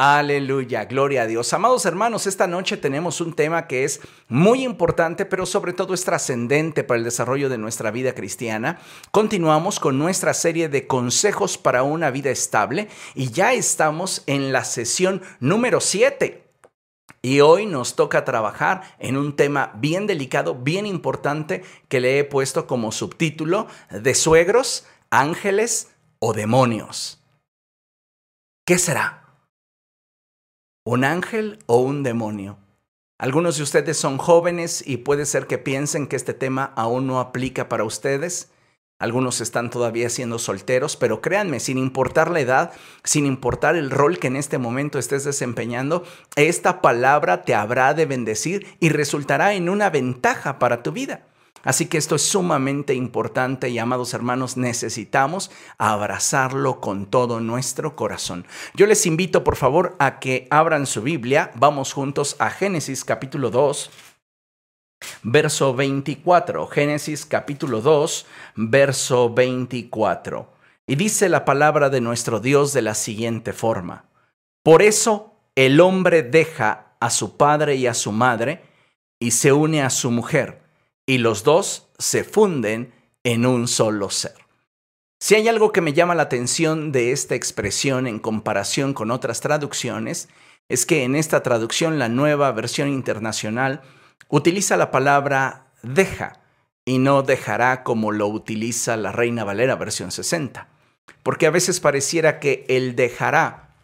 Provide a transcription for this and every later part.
Aleluya, gloria a Dios. Amados hermanos, esta noche tenemos un tema que es muy importante, pero sobre todo es trascendente para el desarrollo de nuestra vida cristiana. Continuamos con nuestra serie de consejos para una vida estable y ya estamos en la sesión número 7. Y hoy nos toca trabajar en un tema bien delicado, bien importante, que le he puesto como subtítulo de suegros, ángeles o demonios. ¿Qué será? ¿Un ángel o un demonio? Algunos de ustedes son jóvenes y puede ser que piensen que este tema aún no aplica para ustedes. Algunos están todavía siendo solteros, pero créanme, sin importar la edad, sin importar el rol que en este momento estés desempeñando, esta palabra te habrá de bendecir y resultará en una ventaja para tu vida. Así que esto es sumamente importante y amados hermanos, necesitamos abrazarlo con todo nuestro corazón. Yo les invito por favor a que abran su Biblia, vamos juntos a Génesis capítulo 2. Verso 24, Génesis capítulo 2, verso 24. Y dice la palabra de nuestro Dios de la siguiente forma. Por eso el hombre deja a su padre y a su madre y se une a su mujer y los dos se funden en un solo ser. Si hay algo que me llama la atención de esta expresión en comparación con otras traducciones, es que en esta traducción la nueva versión internacional utiliza la palabra deja y no dejará como lo utiliza la Reina Valera versión 60. Porque a veces pareciera que el dejará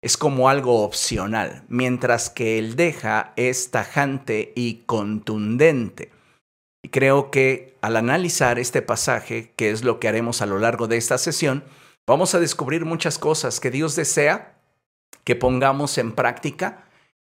es como algo opcional, mientras que el deja es tajante y contundente. Creo que al analizar este pasaje, que es lo que haremos a lo largo de esta sesión, vamos a descubrir muchas cosas que Dios desea que pongamos en práctica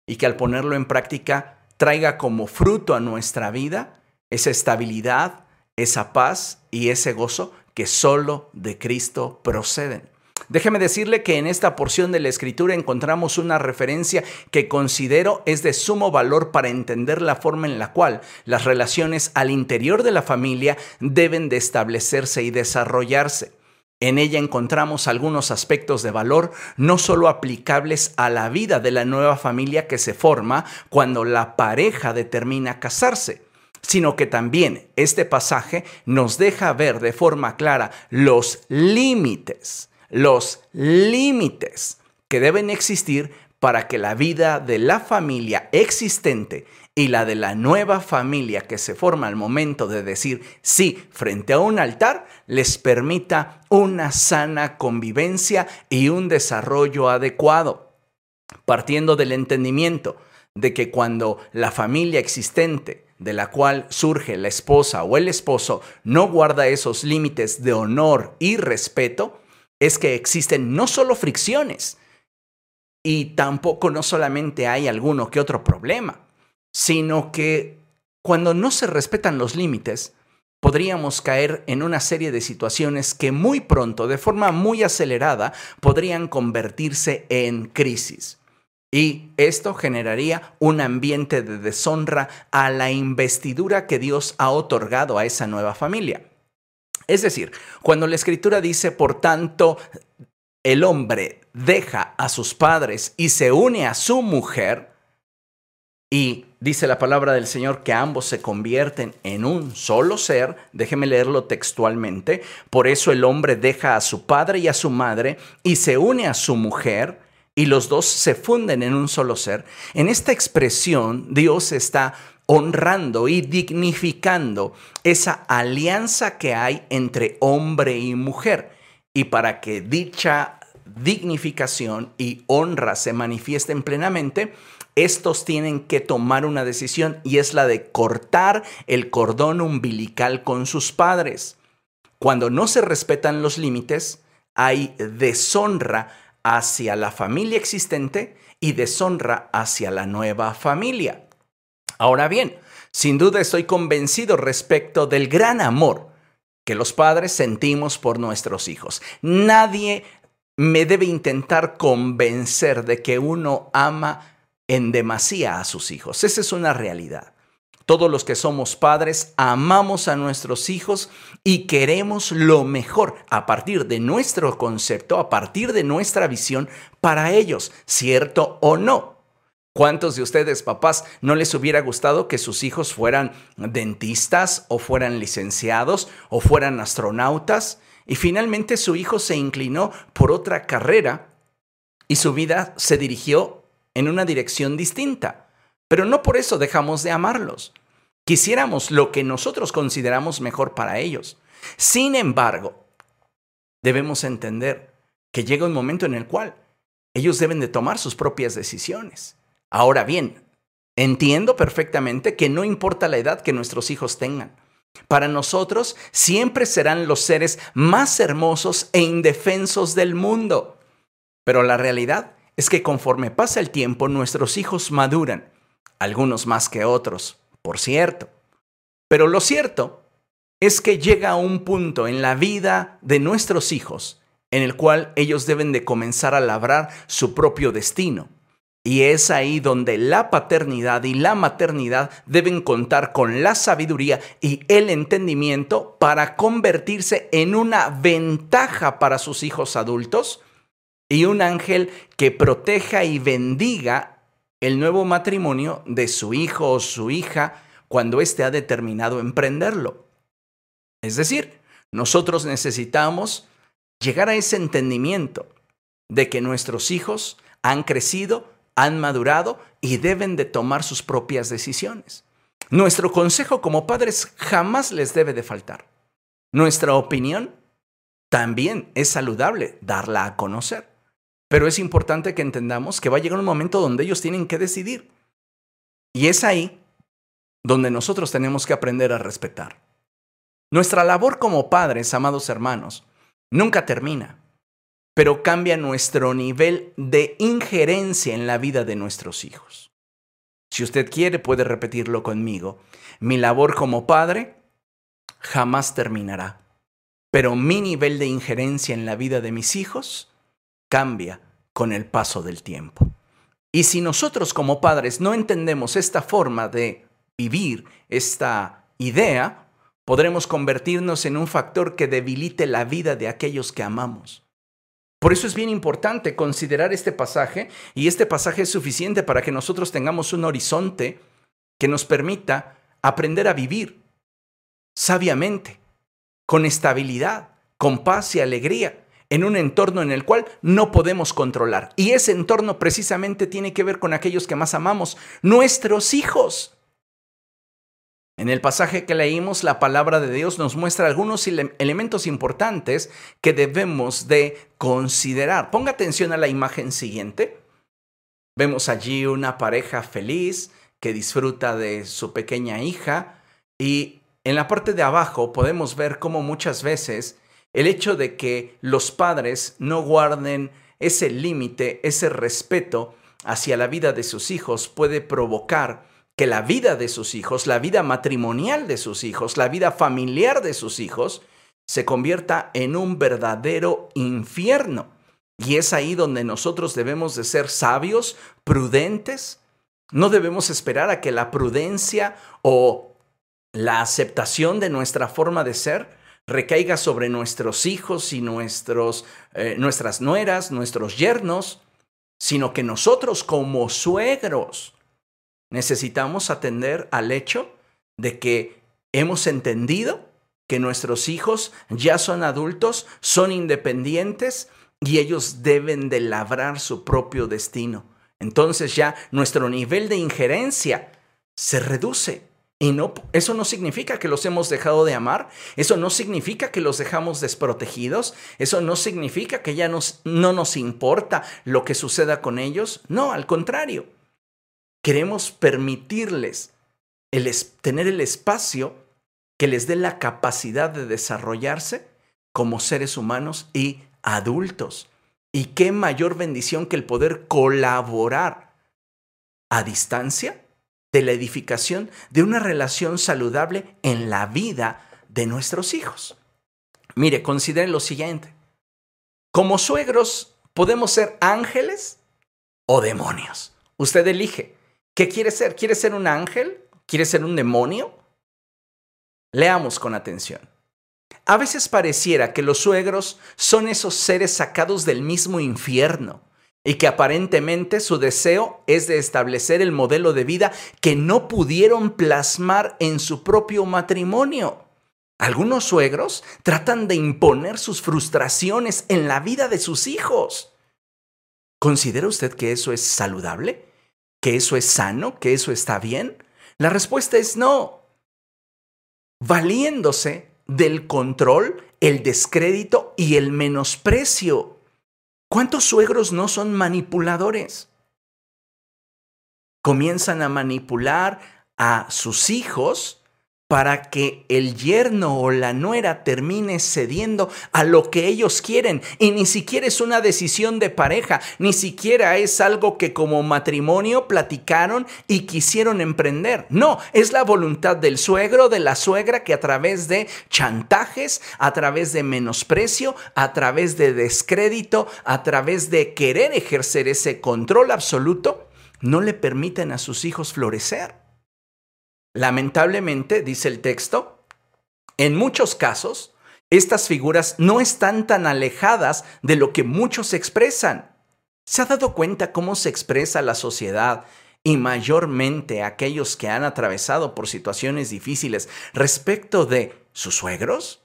y que al ponerlo en práctica traiga como fruto a nuestra vida esa estabilidad, esa paz y ese gozo que solo de Cristo proceden. Déjeme decirle que en esta porción de la escritura encontramos una referencia que considero es de sumo valor para entender la forma en la cual las relaciones al interior de la familia deben de establecerse y desarrollarse. En ella encontramos algunos aspectos de valor no solo aplicables a la vida de la nueva familia que se forma cuando la pareja determina casarse, sino que también este pasaje nos deja ver de forma clara los límites los límites que deben existir para que la vida de la familia existente y la de la nueva familia que se forma al momento de decir sí frente a un altar les permita una sana convivencia y un desarrollo adecuado, partiendo del entendimiento de que cuando la familia existente de la cual surge la esposa o el esposo no guarda esos límites de honor y respeto, es que existen no solo fricciones, y tampoco no solamente hay alguno que otro problema, sino que cuando no se respetan los límites, podríamos caer en una serie de situaciones que muy pronto, de forma muy acelerada, podrían convertirse en crisis. Y esto generaría un ambiente de deshonra a la investidura que Dios ha otorgado a esa nueva familia. Es decir, cuando la escritura dice, por tanto, el hombre deja a sus padres y se une a su mujer, y dice la palabra del Señor que ambos se convierten en un solo ser, déjeme leerlo textualmente, por eso el hombre deja a su padre y a su madre y se une a su mujer, y los dos se funden en un solo ser. En esta expresión Dios está honrando y dignificando esa alianza que hay entre hombre y mujer. Y para que dicha dignificación y honra se manifiesten plenamente, estos tienen que tomar una decisión y es la de cortar el cordón umbilical con sus padres. Cuando no se respetan los límites, hay deshonra hacia la familia existente y deshonra hacia la nueva familia. Ahora bien, sin duda estoy convencido respecto del gran amor que los padres sentimos por nuestros hijos. Nadie me debe intentar convencer de que uno ama en demasía a sus hijos. Esa es una realidad. todos los que somos padres amamos a nuestros hijos y queremos lo mejor a partir de nuestro concepto, a partir de nuestra visión para ellos, cierto o no. ¿Cuántos de ustedes, papás, no les hubiera gustado que sus hijos fueran dentistas o fueran licenciados o fueran astronautas? Y finalmente su hijo se inclinó por otra carrera y su vida se dirigió en una dirección distinta. Pero no por eso dejamos de amarlos. Quisiéramos lo que nosotros consideramos mejor para ellos. Sin embargo, debemos entender que llega un momento en el cual ellos deben de tomar sus propias decisiones. Ahora bien, entiendo perfectamente que no importa la edad que nuestros hijos tengan. Para nosotros siempre serán los seres más hermosos e indefensos del mundo. Pero la realidad es que conforme pasa el tiempo nuestros hijos maduran, algunos más que otros, por cierto. Pero lo cierto es que llega un punto en la vida de nuestros hijos en el cual ellos deben de comenzar a labrar su propio destino. Y es ahí donde la paternidad y la maternidad deben contar con la sabiduría y el entendimiento para convertirse en una ventaja para sus hijos adultos y un ángel que proteja y bendiga el nuevo matrimonio de su hijo o su hija cuando éste ha determinado emprenderlo. Es decir, nosotros necesitamos llegar a ese entendimiento de que nuestros hijos han crecido han madurado y deben de tomar sus propias decisiones. Nuestro consejo como padres jamás les debe de faltar. Nuestra opinión también es saludable darla a conocer. Pero es importante que entendamos que va a llegar un momento donde ellos tienen que decidir. Y es ahí donde nosotros tenemos que aprender a respetar. Nuestra labor como padres, amados hermanos, nunca termina pero cambia nuestro nivel de injerencia en la vida de nuestros hijos. Si usted quiere, puede repetirlo conmigo. Mi labor como padre jamás terminará, pero mi nivel de injerencia en la vida de mis hijos cambia con el paso del tiempo. Y si nosotros como padres no entendemos esta forma de vivir, esta idea, podremos convertirnos en un factor que debilite la vida de aquellos que amamos. Por eso es bien importante considerar este pasaje y este pasaje es suficiente para que nosotros tengamos un horizonte que nos permita aprender a vivir sabiamente, con estabilidad, con paz y alegría, en un entorno en el cual no podemos controlar. Y ese entorno precisamente tiene que ver con aquellos que más amamos, nuestros hijos. En el pasaje que leímos, la palabra de Dios nos muestra algunos elementos importantes que debemos de considerar. Ponga atención a la imagen siguiente. Vemos allí una pareja feliz que disfruta de su pequeña hija y en la parte de abajo podemos ver cómo muchas veces el hecho de que los padres no guarden ese límite, ese respeto hacia la vida de sus hijos puede provocar que la vida de sus hijos, la vida matrimonial de sus hijos, la vida familiar de sus hijos, se convierta en un verdadero infierno. Y es ahí donde nosotros debemos de ser sabios, prudentes. No debemos esperar a que la prudencia o la aceptación de nuestra forma de ser recaiga sobre nuestros hijos y nuestros, eh, nuestras nueras, nuestros yernos, sino que nosotros como suegros, necesitamos atender al hecho de que hemos entendido que nuestros hijos ya son adultos, son independientes y ellos deben de labrar su propio destino. Entonces ya nuestro nivel de injerencia se reduce. Y no, eso no significa que los hemos dejado de amar, eso no significa que los dejamos desprotegidos, eso no significa que ya nos, no nos importa lo que suceda con ellos. No, al contrario, queremos permitirles el tener el espacio que les dé la capacidad de desarrollarse como seres humanos y adultos. Y qué mayor bendición que el poder colaborar a distancia de la edificación de una relación saludable en la vida de nuestros hijos. Mire, consideren lo siguiente. Como suegros podemos ser ángeles o demonios. Usted elige. ¿Qué quiere ser? ¿Quiere ser un ángel ¿Quiere ser un demonio? Leamos con atención. A veces pareciera que los suegros son esos seres sacados del mismo infierno y que aparentemente su deseo es de establecer el modelo de vida que no pudieron plasmar en su propio matrimonio. Algunos suegros tratan de imponer sus frustraciones en la vida de sus hijos. ¿Considera usted que eso es saludable? ¿Que eso es sano? ¿Que eso está bien? La respuesta es no. Valiéndose del control, el descrédito y el menosprecio. ¿Cuántos suegros no son manipuladores? Comienzan a manipular a sus hijos para que el yerno o la nuera termine cediendo a lo que ellos quieren. Y ni siquiera es una decisión de pareja, ni siquiera es algo que como matrimonio platicaron y quisieron emprender. No, es la voluntad del suegro, de la suegra, que a través de chantajes, a través de menosprecio, a través de descrédito, a través de querer ejercer ese control absoluto, no le permiten a sus hijos florecer. Lamentablemente, dice el texto, en muchos casos, estas figuras no están tan alejadas de lo que muchos expresan. ¿Se ha dado cuenta cómo se expresa la sociedad y mayormente aquellos que han atravesado por situaciones difíciles respecto de sus suegros?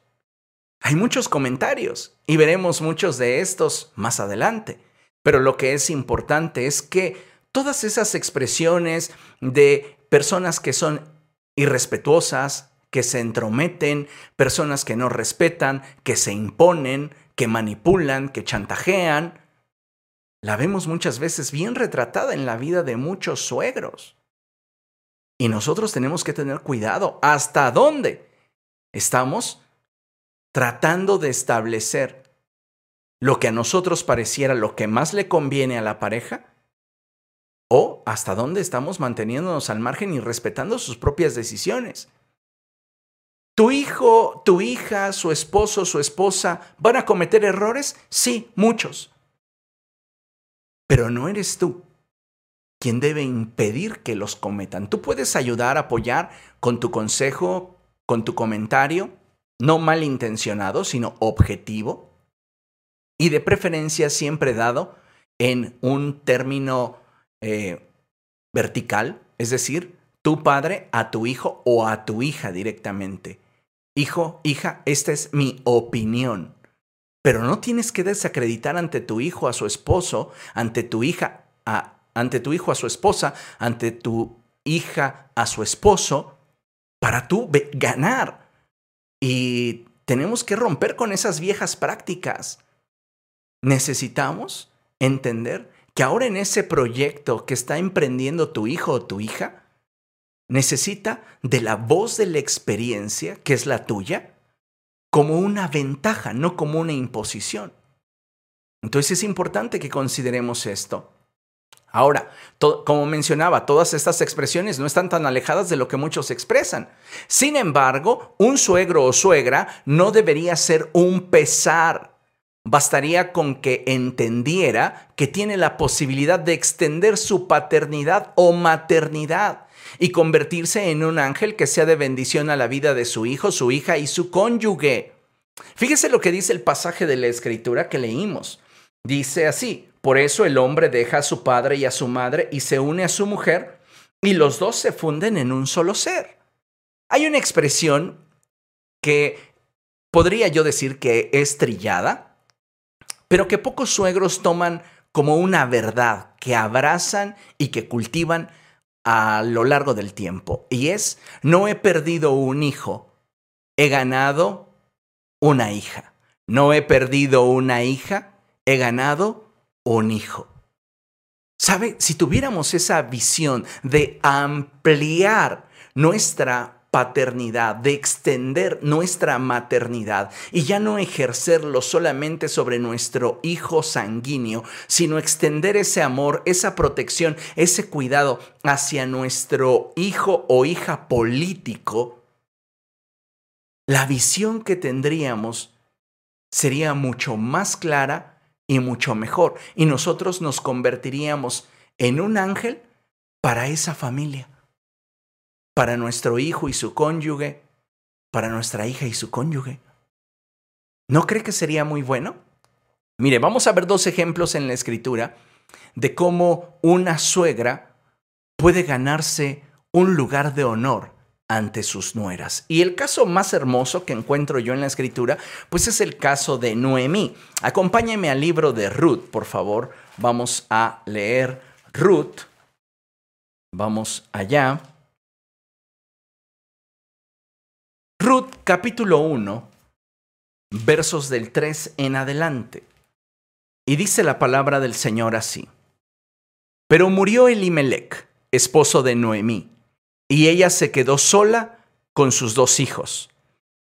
Hay muchos comentarios y veremos muchos de estos más adelante. Pero lo que es importante es que todas esas expresiones de personas que son irrespetuosas, que se entrometen, personas que no respetan, que se imponen, que manipulan, que chantajean. La vemos muchas veces bien retratada en la vida de muchos suegros. Y nosotros tenemos que tener cuidado hasta dónde estamos tratando de establecer lo que a nosotros pareciera lo que más le conviene a la pareja o hasta dónde estamos manteniéndonos al margen y respetando sus propias decisiones. ¿Tu hijo, tu hija, su esposo, su esposa van a cometer errores? Sí, muchos. Pero no eres tú quien debe impedir que los cometan. Tú puedes ayudar, apoyar con tu consejo, con tu comentario, no malintencionado, sino objetivo, y de preferencia siempre dado en un término eh, vertical, es decir, tu padre a tu hijo o a tu hija directamente. Hijo, hija, esta es mi opinión. Pero no tienes que desacreditar ante tu hijo a su esposo, ante tu hija a, ante tu hijo a su esposa, ante tu hija a su esposo, para tú ganar. Y tenemos que romper con esas viejas prácticas. Necesitamos entender que ahora en ese proyecto que está emprendiendo tu hijo o tu hija, necesita de la voz de la experiencia, que es la tuya, como una ventaja, no como una imposición. Entonces es importante que consideremos esto. Ahora, como mencionaba, todas estas expresiones no están tan alejadas de lo que muchos expresan. Sin embargo, un suegro o suegra no debería ser un pesar Bastaría con que entendiera que tiene la posibilidad de extender su paternidad o maternidad y convertirse en un ángel que sea de bendición a la vida de su hijo, su hija y su cónyuge. Fíjese lo que dice el pasaje de la escritura que leímos. Dice así, por eso el hombre deja a su padre y a su madre y se une a su mujer y los dos se funden en un solo ser. Hay una expresión que podría yo decir que es trillada, pero que pocos suegros toman como una verdad que abrazan y que cultivan a lo largo del tiempo. Y es, no he perdido un hijo, he ganado una hija. No he perdido una hija, he ganado un hijo. ¿Sabe? Si tuviéramos esa visión de ampliar nuestra paternidad, de extender nuestra maternidad y ya no ejercerlo solamente sobre nuestro hijo sanguíneo, sino extender ese amor, esa protección, ese cuidado hacia nuestro hijo o hija político, la visión que tendríamos sería mucho más clara y mucho mejor. Y nosotros nos convertiríamos en un ángel para esa familia para nuestro hijo y su cónyuge, para nuestra hija y su cónyuge. ¿No cree que sería muy bueno? Mire, vamos a ver dos ejemplos en la escritura de cómo una suegra puede ganarse un lugar de honor ante sus nueras. Y el caso más hermoso que encuentro yo en la escritura, pues es el caso de Noemí. Acompáñeme al libro de Ruth, por favor. Vamos a leer Ruth. Vamos allá. Ruth capítulo 1, versos del 3 en adelante. Y dice la palabra del Señor así. Pero murió Elimelech, esposo de Noemí y ella se quedó sola con sus dos hijos.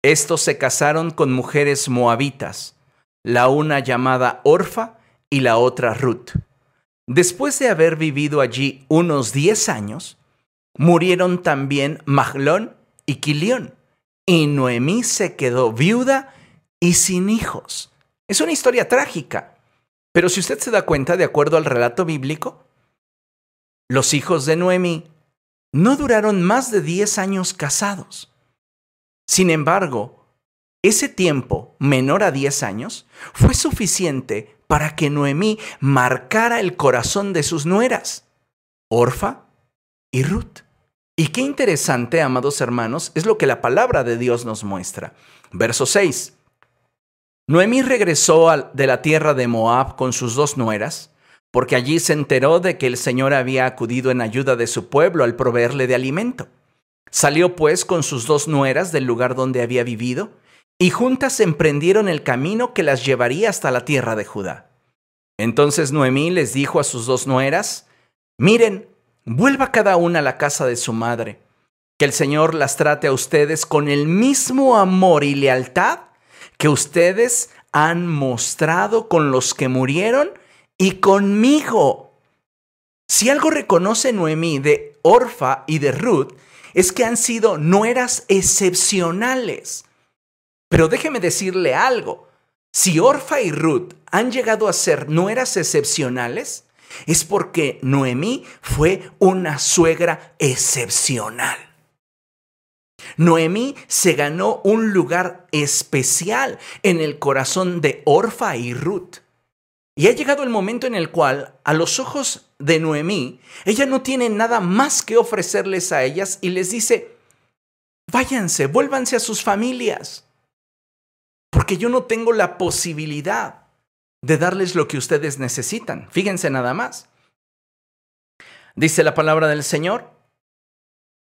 Estos se casaron con mujeres moabitas, la una llamada Orfa y la otra Ruth. Después de haber vivido allí unos diez años, murieron también Mahlón y Quilión, y Noemí se quedó viuda y sin hijos. Es una historia trágica, pero si usted se da cuenta, de acuerdo al relato bíblico, los hijos de Noemí no duraron más de 10 años casados. Sin embargo, ese tiempo, menor a 10 años, fue suficiente para que Noemí marcara el corazón de sus nueras, Orfa y Ruth. Y qué interesante, amados hermanos, es lo que la palabra de Dios nos muestra. Verso 6. Noemí regresó de la tierra de Moab con sus dos nueras, porque allí se enteró de que el Señor había acudido en ayuda de su pueblo al proveerle de alimento. Salió pues con sus dos nueras del lugar donde había vivido, y juntas emprendieron el camino que las llevaría hasta la tierra de Judá. Entonces Noemí les dijo a sus dos nueras, Miren, vuelva cada una a la casa de su madre, que el Señor las trate a ustedes con el mismo amor y lealtad que ustedes han mostrado con los que murieron y conmigo. Si algo reconoce Noemí de Orfa y de Ruth, es que han sido nueras excepcionales. Pero déjeme decirle algo. Si Orfa y Ruth han llegado a ser nueras excepcionales, es porque Noemí fue una suegra excepcional. Noemí se ganó un lugar especial en el corazón de Orfa y Ruth. Y ha llegado el momento en el cual, a los ojos de Noemí, ella no tiene nada más que ofrecerles a ellas y les dice, váyanse, vuélvanse a sus familias, porque yo no tengo la posibilidad de darles lo que ustedes necesitan. Fíjense nada más. Dice la palabra del Señor,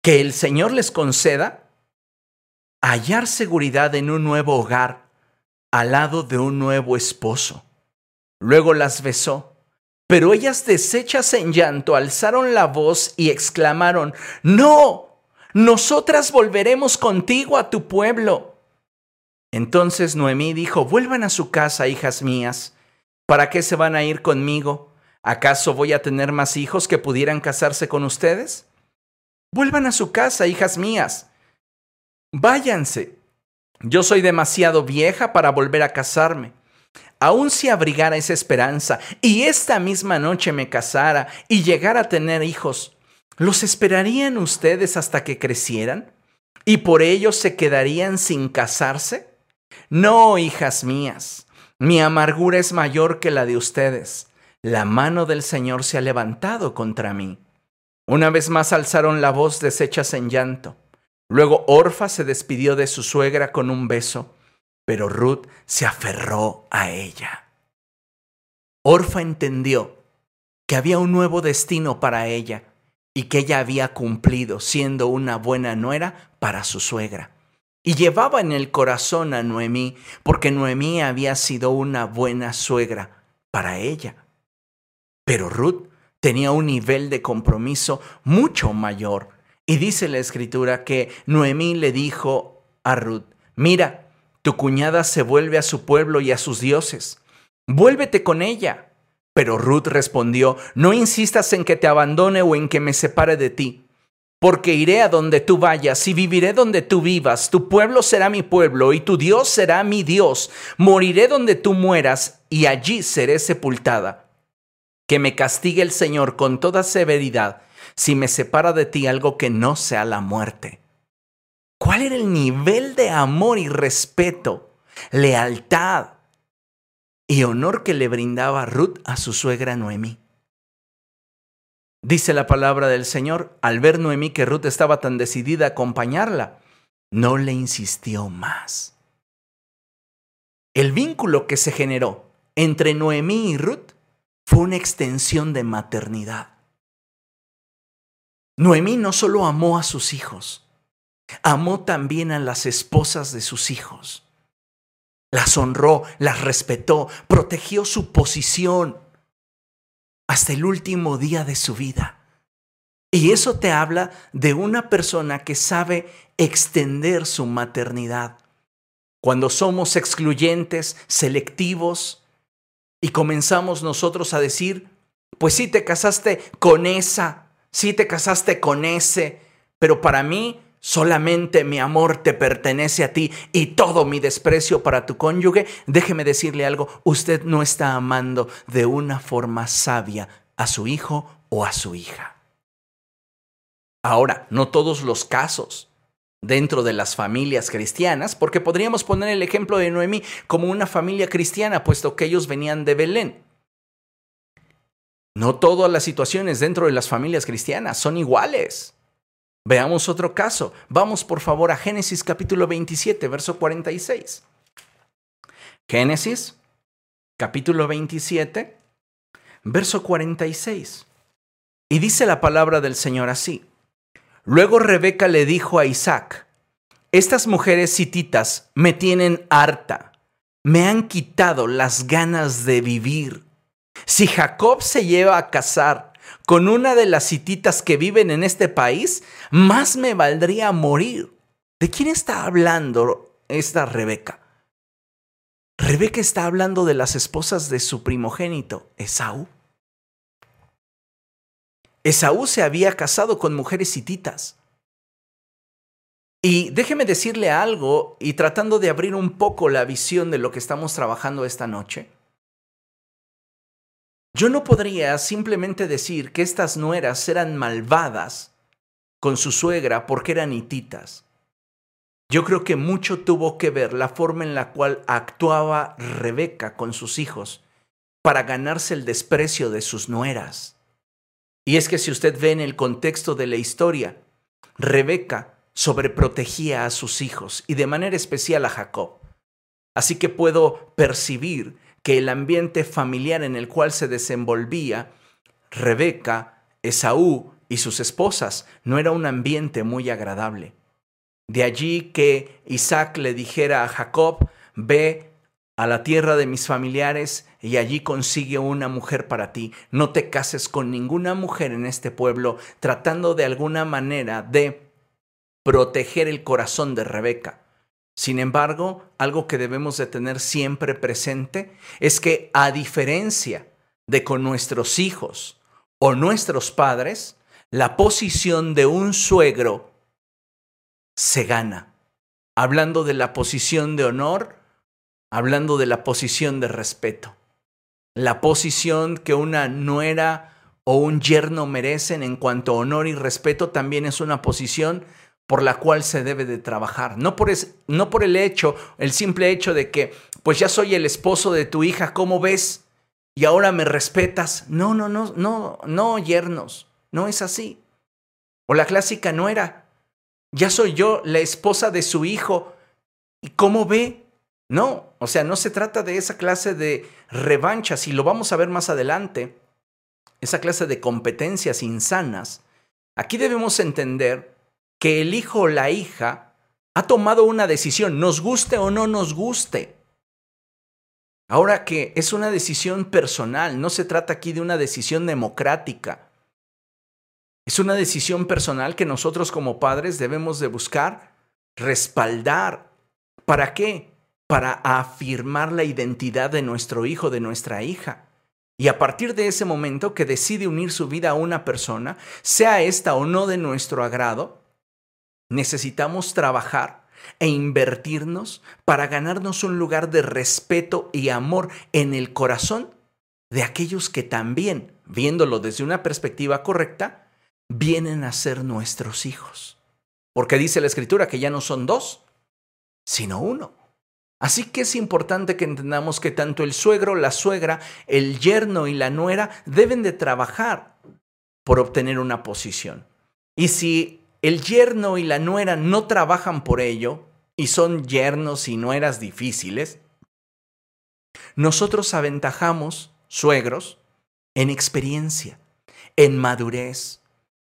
que el Señor les conceda hallar seguridad en un nuevo hogar al lado de un nuevo esposo Luego las besó. Pero ellas deshechas en llanto alzaron la voz y exclamaron, No, nosotras volveremos contigo a tu pueblo. Entonces Noemí dijo, Vuelvan a su casa, hijas mías. ¿Para qué se van a ir conmigo? ¿Acaso voy a tener más hijos que pudieran casarse con ustedes? Vuelvan a su casa, hijas mías. Váyanse. Yo soy demasiado vieja para volver a casarme aun si abrigara esa esperanza y esta misma noche me casara y llegara a tener hijos, ¿los esperarían ustedes hasta que crecieran? ¿Y por ello se quedarían sin casarse? No, hijas mías, mi amargura es mayor que la de ustedes. La mano del Señor se ha levantado contra mí. Una vez más alzaron la voz deshechas en llanto. Luego Orfa se despidió de su suegra con un beso pero Ruth se aferró a ella. Orfa entendió que había un nuevo destino para ella y que ella había cumplido siendo una buena nuera para su suegra. Y llevaba en el corazón a Noemí porque Noemí había sido una buena suegra para ella. Pero Ruth tenía un nivel de compromiso mucho mayor. Y dice la escritura que Noemí le dijo a Ruth, mira, tu cuñada se vuelve a su pueblo y a sus dioses. Vuélvete con ella. Pero Ruth respondió, no insistas en que te abandone o en que me separe de ti, porque iré a donde tú vayas y viviré donde tú vivas, tu pueblo será mi pueblo y tu Dios será mi Dios, moriré donde tú mueras y allí seré sepultada. Que me castigue el Señor con toda severidad, si me separa de ti algo que no sea la muerte. ¿Cuál era el nivel de amor y respeto, lealtad y honor que le brindaba Ruth a su suegra Noemí? Dice la palabra del Señor, al ver Noemí que Ruth estaba tan decidida a acompañarla, no le insistió más. El vínculo que se generó entre Noemí y Ruth fue una extensión de maternidad. Noemí no solo amó a sus hijos, amó también a las esposas de sus hijos. Las honró, las respetó, protegió su posición hasta el último día de su vida. Y eso te habla de una persona que sabe extender su maternidad. Cuando somos excluyentes, selectivos, y comenzamos nosotros a decir, pues sí te casaste con esa, sí te casaste con ese, pero para mí solamente mi amor te pertenece a ti y todo mi desprecio para tu cónyuge, déjeme decirle algo, usted no está amando de una forma sabia a su hijo o a su hija. Ahora, no todos los casos dentro de las familias cristianas, porque podríamos poner el ejemplo de Noemí como una familia cristiana, puesto que ellos venían de Belén. No todas las situaciones dentro de las familias cristianas son iguales. Veamos otro caso. Vamos por favor a Génesis capítulo 27, verso 46. Génesis capítulo 27, verso 46. Y dice la palabra del Señor así. Luego Rebeca le dijo a Isaac, estas mujeres hititas me tienen harta, me han quitado las ganas de vivir. Si Jacob se lleva a casar con una de las hititas que viven en este país, más me valdría morir. ¿De quién está hablando esta Rebeca? Rebeca está hablando de las esposas de su primogénito, Esaú. Esaú se había casado con mujeres hititas. Y déjeme decirle algo, y tratando de abrir un poco la visión de lo que estamos trabajando esta noche. Yo no podría simplemente decir que estas nueras eran malvadas con su suegra porque eran hititas. Yo creo que mucho tuvo que ver la forma en la cual actuaba Rebeca con sus hijos para ganarse el desprecio de sus nueras. Y es que si usted ve en el contexto de la historia, Rebeca sobreprotegía a sus hijos y de manera especial a Jacob. Así que puedo percibir que el ambiente familiar en el cual se desenvolvía Rebeca, Esaú y sus esposas no era un ambiente muy agradable. De allí que Isaac le dijera a Jacob, ve a la tierra de mis familiares y allí consigue una mujer para ti. No te cases con ninguna mujer en este pueblo tratando de alguna manera de proteger el corazón de Rebeca. Sin embargo, algo que debemos de tener siempre presente es que a diferencia de con nuestros hijos o nuestros padres, la posición de un suegro se gana. Hablando de la posición de honor, hablando de la posición de respeto. La posición que una nuera o un yerno merecen en cuanto a honor y respeto también es una posición por la cual se debe de trabajar. No por, no por el hecho, el simple hecho de que, pues ya soy el esposo de tu hija, ¿cómo ves? Y ahora me respetas. No, no, no, no, no, yernos. No es así. O la clásica nuera. Ya soy yo la esposa de su hijo. ¿Y cómo ve? No, o sea, no se trata de esa clase de revanchas y lo vamos a ver más adelante, esa clase de competencias insanas. Aquí debemos entender que el hijo o la hija ha tomado una decisión, nos guste o no nos guste. Ahora que es una decisión personal, no se trata aquí de una decisión democrática. Es una decisión personal que nosotros como padres debemos de buscar respaldar. ¿Para qué? para afirmar la identidad de nuestro hijo, de nuestra hija. Y a partir de ese momento que decide unir su vida a una persona, sea esta o no de nuestro agrado, necesitamos trabajar e invertirnos para ganarnos un lugar de respeto y amor en el corazón de aquellos que también, viéndolo desde una perspectiva correcta, vienen a ser nuestros hijos. Porque dice la escritura que ya no son dos, sino uno. Así que es importante que entendamos que tanto el suegro, la suegra, el yerno y la nuera deben de trabajar por obtener una posición. Y si el yerno y la nuera no trabajan por ello, y son yernos y nueras difíciles, nosotros aventajamos, suegros, en experiencia, en madurez,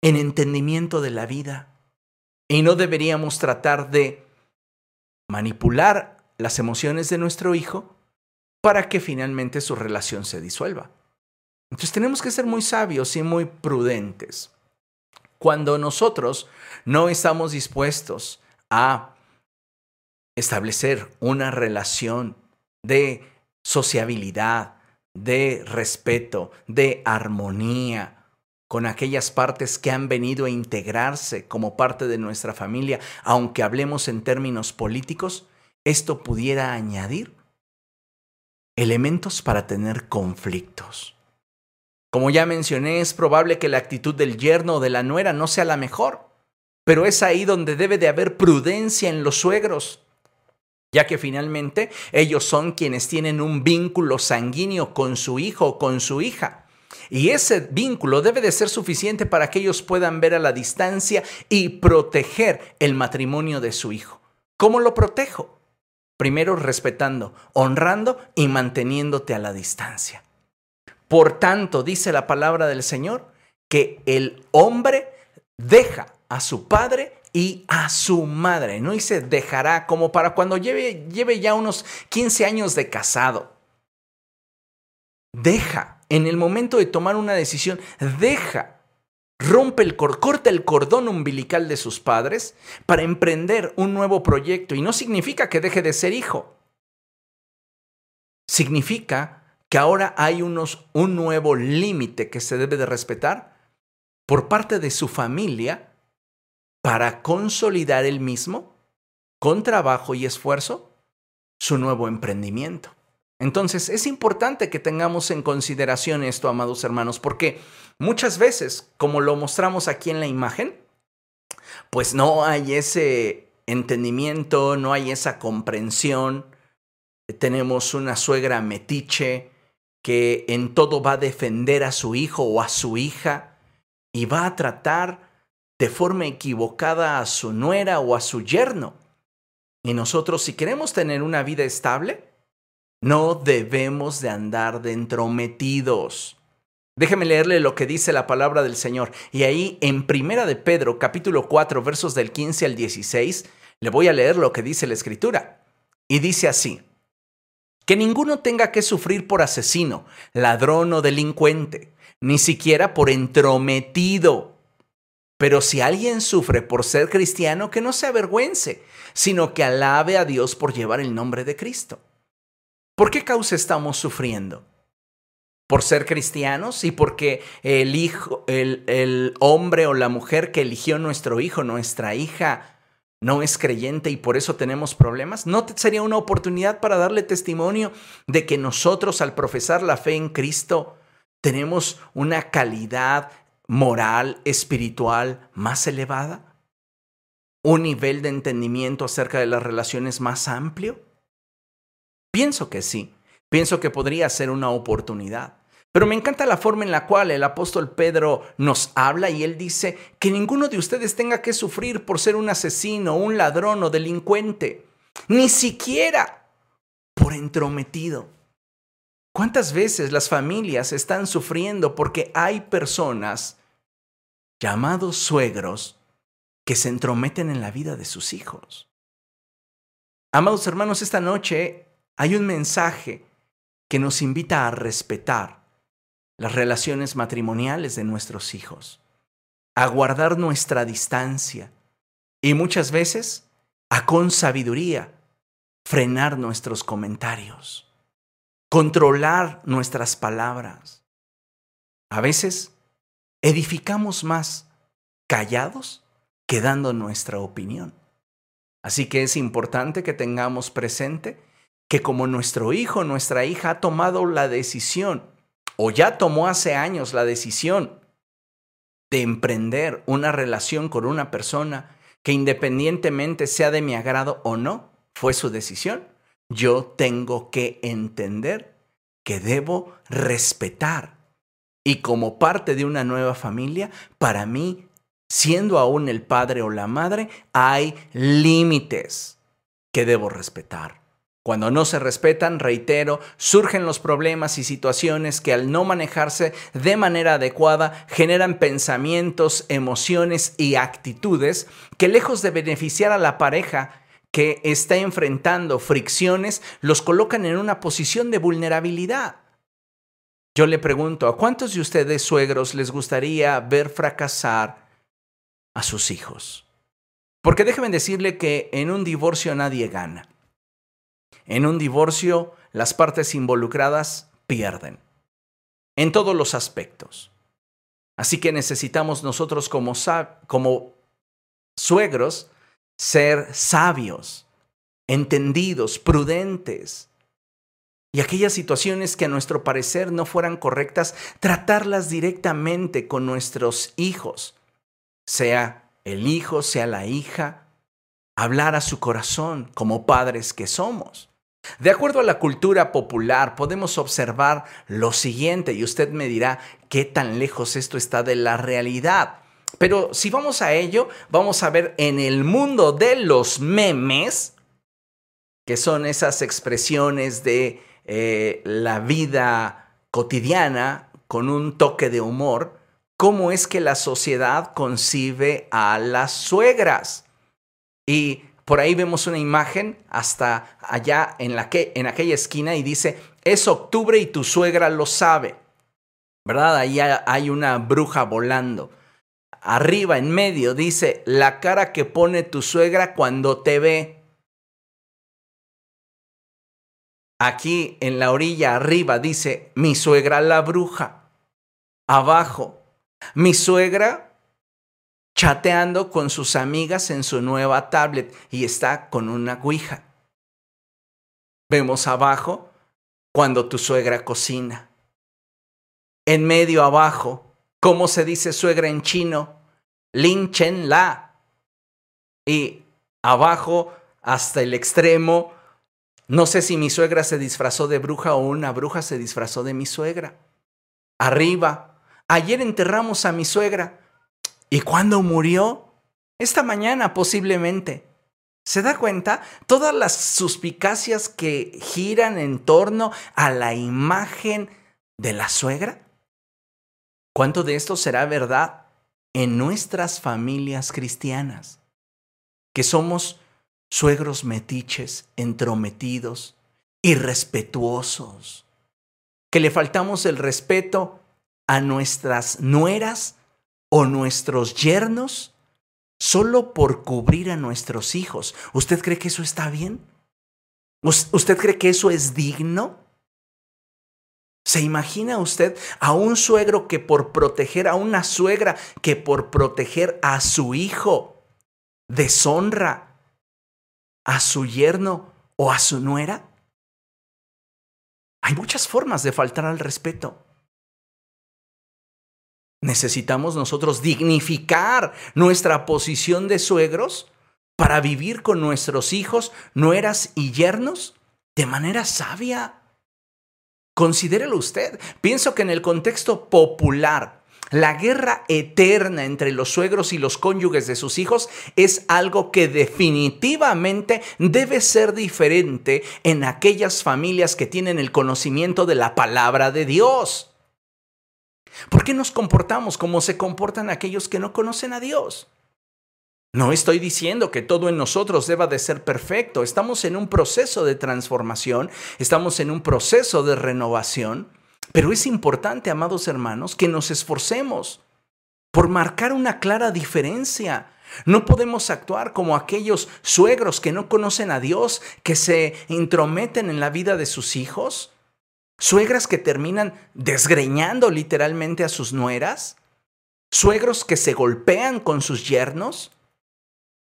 en entendimiento de la vida. Y no deberíamos tratar de manipular las emociones de nuestro hijo para que finalmente su relación se disuelva. Entonces tenemos que ser muy sabios y muy prudentes. Cuando nosotros no estamos dispuestos a establecer una relación de sociabilidad, de respeto, de armonía con aquellas partes que han venido a integrarse como parte de nuestra familia, aunque hablemos en términos políticos, esto pudiera añadir elementos para tener conflictos. Como ya mencioné, es probable que la actitud del yerno o de la nuera no sea la mejor, pero es ahí donde debe de haber prudencia en los suegros, ya que finalmente ellos son quienes tienen un vínculo sanguíneo con su hijo o con su hija. Y ese vínculo debe de ser suficiente para que ellos puedan ver a la distancia y proteger el matrimonio de su hijo. ¿Cómo lo protejo? Primero respetando, honrando y manteniéndote a la distancia. Por tanto, dice la palabra del Señor, que el hombre deja a su padre y a su madre, ¿no? Se dejará como para cuando lleve, lleve ya unos 15 años de casado. Deja, en el momento de tomar una decisión, deja, rompe el corta el cordón umbilical de sus padres para emprender un nuevo proyecto. Y no significa que deje de ser hijo. Significa que ahora hay unos, un nuevo límite que se debe de respetar por parte de su familia para consolidar el mismo, con trabajo y esfuerzo, su nuevo emprendimiento. Entonces es importante que tengamos en consideración esto, amados hermanos, porque muchas veces, como lo mostramos aquí en la imagen, pues no hay ese entendimiento, no hay esa comprensión. Tenemos una suegra metiche que en todo va a defender a su hijo o a su hija y va a tratar de forma equivocada a su nuera o a su yerno. Y nosotros, si queremos tener una vida estable, no debemos de andar de entrometidos. Déjeme leerle lo que dice la palabra del Señor. Y ahí en Primera de Pedro, capítulo 4, versos del 15 al 16, le voy a leer lo que dice la Escritura. Y dice así, que ninguno tenga que sufrir por asesino, ladrón o delincuente, ni siquiera por entrometido pero si alguien sufre por ser cristiano, que no se avergüence, sino que alabe a Dios por llevar el nombre de Cristo. ¿Por qué causa estamos sufriendo? ¿Por ser cristianos y porque el hijo, el, el hombre o la mujer que eligió nuestro hijo, nuestra hija, no es creyente y por eso tenemos problemas? ¿No sería una oportunidad para darle testimonio de que nosotros al profesar la fe en Cristo tenemos una calidad moral, espiritual más elevada? ¿Un nivel de entendimiento acerca de las relaciones más amplio? Pienso que sí. Pienso que podría ser una oportunidad. Pero me encanta la forma en la cual el apóstol Pedro nos habla y él dice que ninguno de ustedes tenga que sufrir por ser un asesino, un ladrón o delincuente, ni siquiera por entrometido. ¿Cuántas veces las familias están sufriendo porque hay personas llamados suegros que se entrometen en la vida de sus hijos. Amados hermanos, esta noche hay un mensaje que nos invita a respetar las relaciones matrimoniales de nuestros hijos, a guardar nuestra distancia y muchas veces a con sabiduría frenar nuestros comentarios, controlar nuestras palabras. A veces edificamos más callados que dando nuestra opinión. Así que es importante que tengamos presente que como nuestro hijo, nuestra hija ha tomado la decisión, o ya tomó hace años la decisión de emprender una relación con una persona que independientemente sea de mi agrado o no, fue su decisión, yo tengo que entender que debo respetar. Y como parte de una nueva familia, para mí, siendo aún el padre o la madre, hay límites que debo respetar. Cuando no se respetan, reitero, surgen los problemas y situaciones que al no manejarse de manera adecuada generan pensamientos, emociones y actitudes que lejos de beneficiar a la pareja que está enfrentando fricciones, los colocan en una posición de vulnerabilidad. Yo le pregunto, ¿a cuántos de ustedes suegros les gustaría ver fracasar a sus hijos? Porque déjenme decirle que en un divorcio nadie gana. En un divorcio, las partes involucradas pierden. En todos los aspectos. Así que necesitamos nosotros como, como suegros ser sabios, entendidos, prudentes. Y aquellas situaciones que a nuestro parecer no fueran correctas, tratarlas directamente con nuestros hijos, sea el hijo, sea la hija, hablar a su corazón como padres que somos. De acuerdo a la cultura popular, podemos observar lo siguiente y usted me dirá qué tan lejos esto está de la realidad. Pero si vamos a ello, vamos a ver en el mundo de los memes, que son esas expresiones de eh, la vida cotidiana con un toque de humor, cómo es que la sociedad concibe a las suegras. Y por ahí vemos una imagen hasta allá en, la que, en aquella esquina y dice, es octubre y tu suegra lo sabe. ¿Verdad? Ahí hay una bruja volando. Arriba, en medio, dice, la cara que pone tu suegra cuando te ve. Aquí en la orilla arriba dice, mi suegra la bruja. Abajo, mi suegra chateando con sus amigas en su nueva tablet y está con una guija. Vemos abajo cuando tu suegra cocina. En medio abajo, ¿cómo se dice suegra en chino? Lin Chen La. Y abajo, hasta el extremo, no sé si mi suegra se disfrazó de bruja o una bruja se disfrazó de mi suegra. Arriba, ayer enterramos a mi suegra. ¿Y cuándo murió? Esta mañana posiblemente. ¿Se da cuenta? Todas las suspicacias que giran en torno a la imagen de la suegra. ¿Cuánto de esto será verdad en nuestras familias cristianas? Que somos suegros metiches, entrometidos, irrespetuosos, que le faltamos el respeto a nuestras nueras o nuestros yernos solo por cubrir a nuestros hijos. ¿Usted cree que eso está bien? ¿Usted cree que eso es digno? ¿Se imagina usted a un suegro que por proteger, a una suegra que por proteger a su hijo deshonra a su yerno o a su nuera? Hay muchas formas de faltar al respeto. Necesitamos nosotros dignificar nuestra posición de suegros para vivir con nuestros hijos, nueras y yernos de manera sabia. Considérelo usted. Pienso que en el contexto popular, la guerra eterna entre los suegros y los cónyuges de sus hijos es algo que definitivamente debe ser diferente en aquellas familias que tienen el conocimiento de la palabra de Dios. ¿Por qué nos comportamos como se comportan aquellos que no conocen a Dios? No estoy diciendo que todo en nosotros deba de ser perfecto. Estamos en un proceso de transformación, estamos en un proceso de renovación, pero es importante, amados hermanos, que nos esforcemos por marcar una clara diferencia. No podemos actuar como aquellos suegros que no conocen a Dios, que se intrometen en la vida de sus hijos, suegras que terminan desgreñando literalmente a sus nueras, suegros que se golpean con sus yernos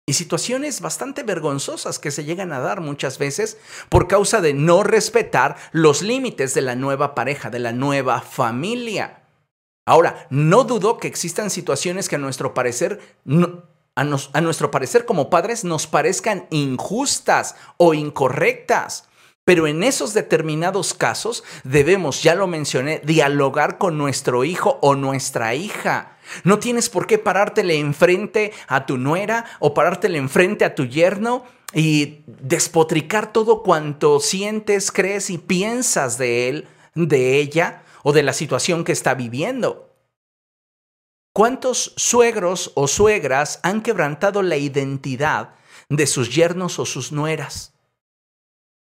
y situaciones bastante vergonzosas que se llegan a dar muchas veces por causa de no respetar los límites de la nueva pareja, de la nueva familia. Ahora, no dudo que existan situaciones que a nuestro parecer, a, nuestro parecer como padres nos parezcan injustas o incorrectas. Pero en esos determinados casos debemos, ya lo mencioné, dialogar con nuestro hijo o nuestra hija. No tienes por qué parártele enfrente a tu nuera o parártele enfrente a tu yerno y despotricar todo cuanto sientes, crees y piensas de él, de ella o de la situación que está viviendo. ¿Cuántos suegros o suegras han quebrantado la identidad de sus yernos o sus nueras?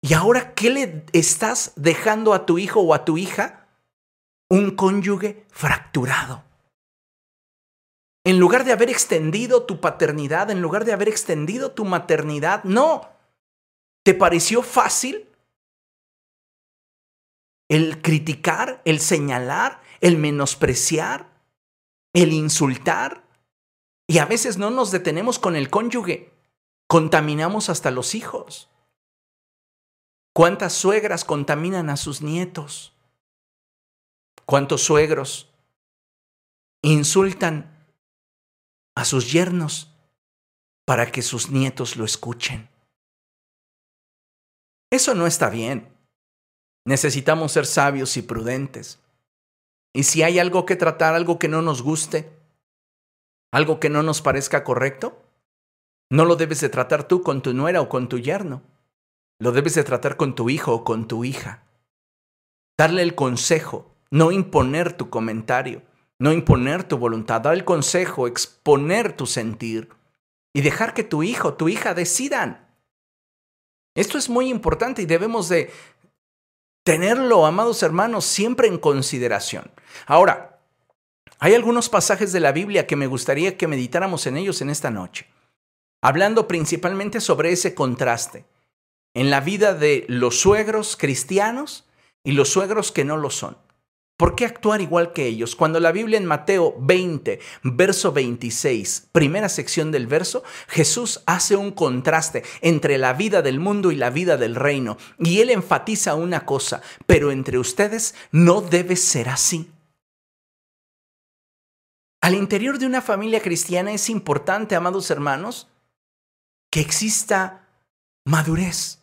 ¿Y ahora qué le estás dejando a tu hijo o a tu hija? Un cónyuge fracturado. En lugar de haber extendido tu paternidad, en lugar de haber extendido tu maternidad, no. ¿Te pareció fácil el criticar, el señalar, el menospreciar, el insultar? Y a veces no nos detenemos con el cónyuge, contaminamos hasta los hijos. ¿Cuántas suegras contaminan a sus nietos? ¿Cuántos suegros insultan a sus yernos para que sus nietos lo escuchen. Eso no está bien. Necesitamos ser sabios y prudentes. Y si hay algo que tratar, algo que no nos guste, algo que no nos parezca correcto, no lo debes de tratar tú con tu nuera o con tu yerno. Lo debes de tratar con tu hijo o con tu hija. Darle el consejo, no imponer tu comentario no imponer tu voluntad, dar el consejo, exponer tu sentir y dejar que tu hijo, tu hija decidan. Esto es muy importante y debemos de tenerlo, amados hermanos, siempre en consideración. Ahora, hay algunos pasajes de la Biblia que me gustaría que meditáramos en ellos en esta noche, hablando principalmente sobre ese contraste en la vida de los suegros cristianos y los suegros que no lo son. ¿Por qué actuar igual que ellos? Cuando la Biblia en Mateo 20, verso 26, primera sección del verso, Jesús hace un contraste entre la vida del mundo y la vida del reino. Y él enfatiza una cosa, pero entre ustedes no debe ser así. Al interior de una familia cristiana es importante, amados hermanos, que exista madurez,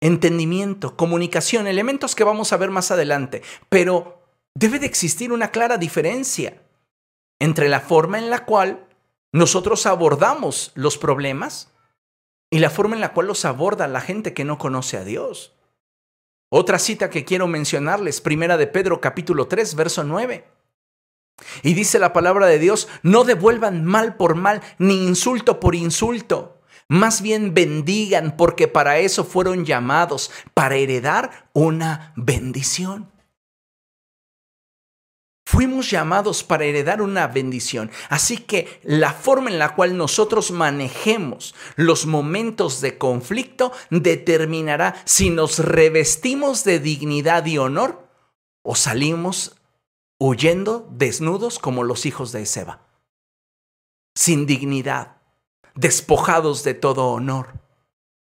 entendimiento, comunicación, elementos que vamos a ver más adelante, pero debe de existir una clara diferencia entre la forma en la cual nosotros abordamos los problemas y la forma en la cual los aborda la gente que no conoce a Dios. Otra cita que quiero mencionarles, primera de Pedro capítulo 3, verso 9. Y dice la palabra de Dios, no devuelvan mal por mal, ni insulto por insulto. Más bien bendigan, porque para eso fueron llamados, para heredar una bendición. Fuimos llamados para heredar una bendición. Así que la forma en la cual nosotros manejemos los momentos de conflicto determinará si nos revestimos de dignidad y honor o salimos huyendo desnudos como los hijos de Seba. Sin dignidad, despojados de todo honor.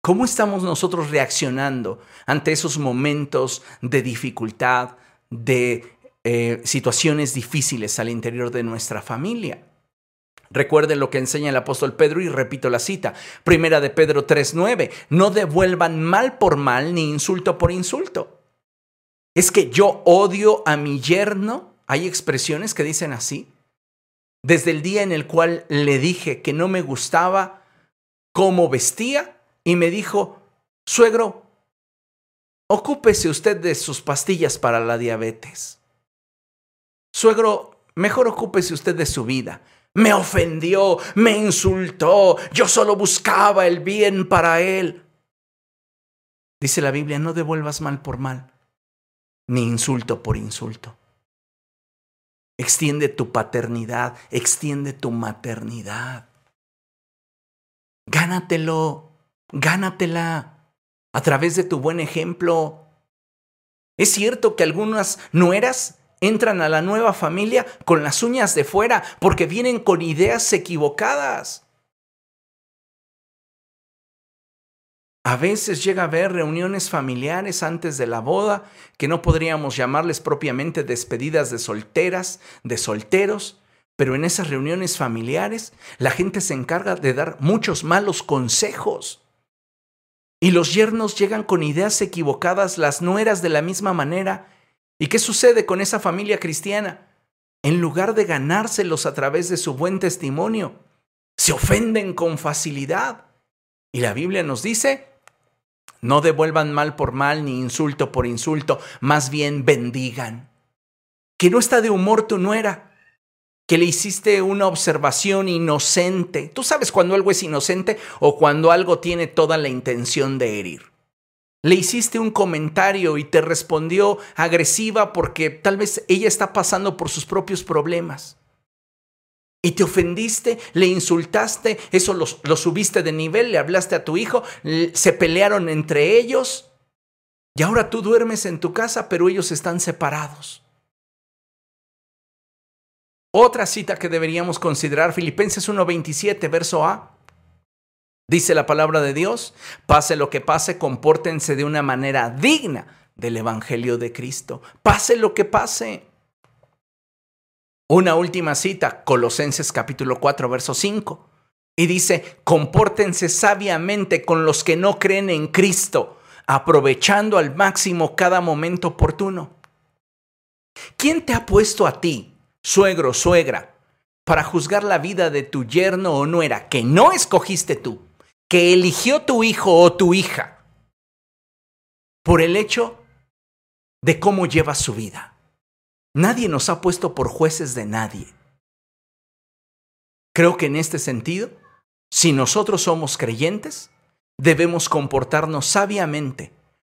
¿Cómo estamos nosotros reaccionando ante esos momentos de dificultad, de eh, situaciones difíciles al interior de nuestra familia. Recuerden lo que enseña el apóstol Pedro y repito la cita. Primera de Pedro 3:9. No devuelvan mal por mal ni insulto por insulto. Es que yo odio a mi yerno. Hay expresiones que dicen así. Desde el día en el cual le dije que no me gustaba cómo vestía y me dijo, suegro, ocúpese usted de sus pastillas para la diabetes. Suegro, mejor ocúpese usted de su vida. Me ofendió, me insultó, yo solo buscaba el bien para él. Dice la Biblia, no devuelvas mal por mal, ni insulto por insulto. Extiende tu paternidad, extiende tu maternidad. Gánatelo, gánatela a través de tu buen ejemplo. Es cierto que algunas nueras entran a la nueva familia con las uñas de fuera porque vienen con ideas equivocadas. A veces llega a haber reuniones familiares antes de la boda, que no podríamos llamarles propiamente despedidas de solteras, de solteros, pero en esas reuniones familiares la gente se encarga de dar muchos malos consejos. Y los yernos llegan con ideas equivocadas, las nueras de la misma manera. ¿Y qué sucede con esa familia cristiana? En lugar de ganárselos a través de su buen testimonio, se ofenden con facilidad. Y la Biblia nos dice, no devuelvan mal por mal ni insulto por insulto, más bien bendigan. Que no está de humor tu nuera, que le hiciste una observación inocente. Tú sabes cuando algo es inocente o cuando algo tiene toda la intención de herir. Le hiciste un comentario y te respondió agresiva porque tal vez ella está pasando por sus propios problemas y te ofendiste, le insultaste, eso lo, subiste de nivel, le hablaste a tu hijo, se pelearon entre ellos y ahora tú duermes en tu casa, pero ellos están separados. Otra cita que deberíamos considerar, Filipenses 1:27, verso A. Dice la palabra de Dios, pase lo que pase, compórtense de una manera digna del Evangelio de Cristo. Pase lo que pase. Una última cita, Colosenses capítulo 4, verso 5. Y dice, compórtense sabiamente con los que no creen en Cristo, aprovechando al máximo cada momento oportuno. ¿Quién te ha puesto a ti, suegro, suegra, para juzgar la vida de tu yerno o nuera que no escogiste tú, que eligió tu hijo o tu hija, por el hecho de cómo lleva su vida? Nadie nos ha puesto por jueces de nadie. Creo que en este sentido, si nosotros somos creyentes, debemos comportarnos sabiamente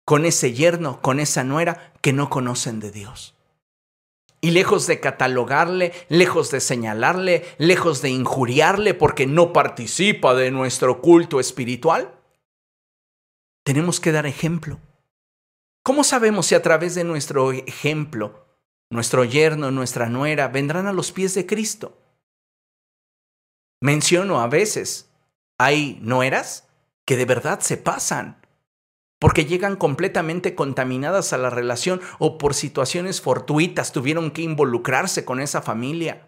con ese yerno, con esa nuera que no conocen de Dios. Y lejos de catalogarle, lejos de señalarle, lejos de injuriarle porque no participa de nuestro culto espiritual, tenemos que dar ejemplo. ¿Cómo sabemos si a través de nuestro ejemplo nuestro yerno, nuestra nuera, vendrán a los pies de Cristo. Menciono a veces, hay nueras que de verdad se pasan, porque llegan completamente contaminadas a la relación o por situaciones fortuitas tuvieron que involucrarse con esa familia.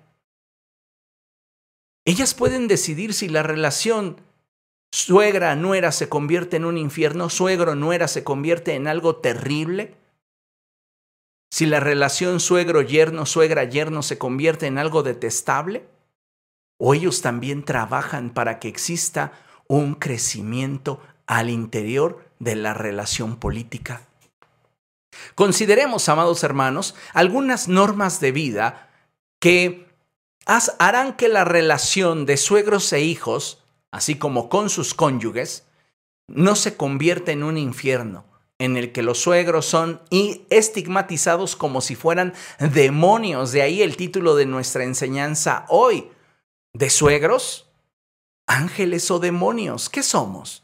Ellas pueden decidir si la relación suegra-nuera se convierte en un infierno, suegro-nuera se convierte en algo terrible si la relación suegro-yerno, suegra-yerno se convierte en algo detestable? ¿O ellos también trabajan para que exista un crecimiento al interior de la relación política? Consideremos, amados hermanos, algunas normas de vida que harán que la relación de suegros e hijos, así como con sus cónyuges, no se convierta en un infierno, en el que los suegros son estigmatizados como si fueran demonios. De ahí el título de nuestra enseñanza hoy. ¿De suegros? ¿Ángeles o demonios? ¿Qué somos?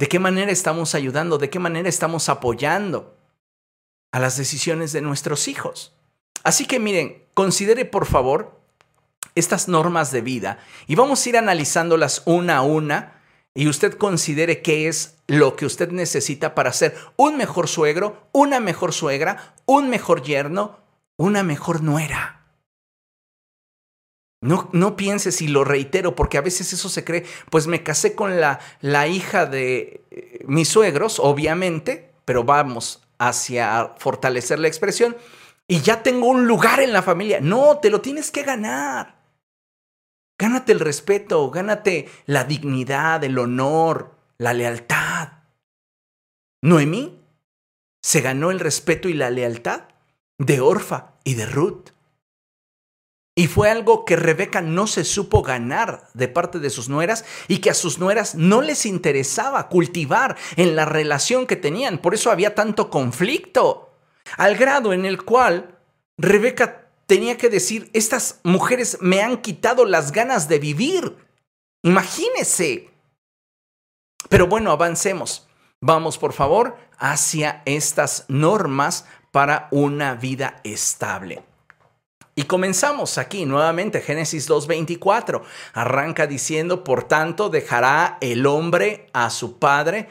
¿De qué manera estamos ayudando? ¿De qué manera estamos apoyando a las decisiones de nuestros hijos? Así que miren, considere por favor estas normas de vida y vamos a ir analizándolas una a una y usted considere qué es lo que usted necesita para ser un mejor suegro, una mejor suegra, un mejor yerno, una mejor nuera. No, no pienses y lo reitero porque a veces eso se cree, pues me casé con la, la hija de eh, mis suegros, obviamente, pero vamos hacia fortalecer la expresión, y ya tengo un lugar en la familia. No, te lo tienes que ganar. Gánate el respeto, gánate la dignidad, el honor, la lealtad. Noemí se ganó el respeto y la lealtad de Orfa y de Ruth. Y fue algo que Rebeca no se supo ganar de parte de sus nueras y que a sus nueras no les interesaba cultivar en la relación que tenían. Por eso había tanto conflicto, al grado en el cual Rebeca tenía que decir, estas mujeres me han quitado las ganas de vivir. Imagínese. Pero bueno, avancemos. Vamos, por favor, hacia estas normas para una vida estable. Y comenzamos aquí nuevamente, Génesis 2.24. Arranca diciendo, por tanto, dejará el hombre a su padre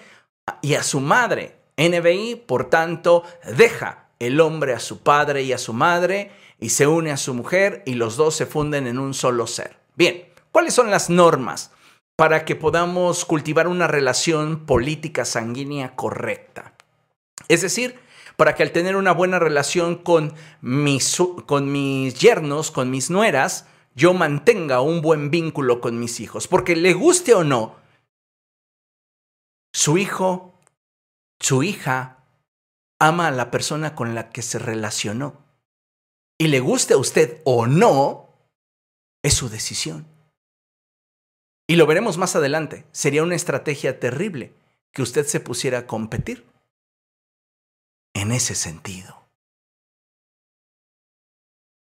y a su madre. NBI, por tanto, deja el hombre a su padre y a su madre y se une a su mujer y los dos se funden en un solo ser. Bien, ¿cuáles son las normas para que podamos cultivar una relación política sanguínea correcta? Es decir, para que al tener una buena relación con mis, con mis yernos, con mis nueras, yo mantenga un buen vínculo con mis hijos. Porque le guste o no, su hijo, su hija, ama a la persona con la que se relacionó. Y le guste a usted o no, es su decisión. Y lo veremos más adelante. Sería una estrategia terrible que usted se pusiera a competir en ese sentido.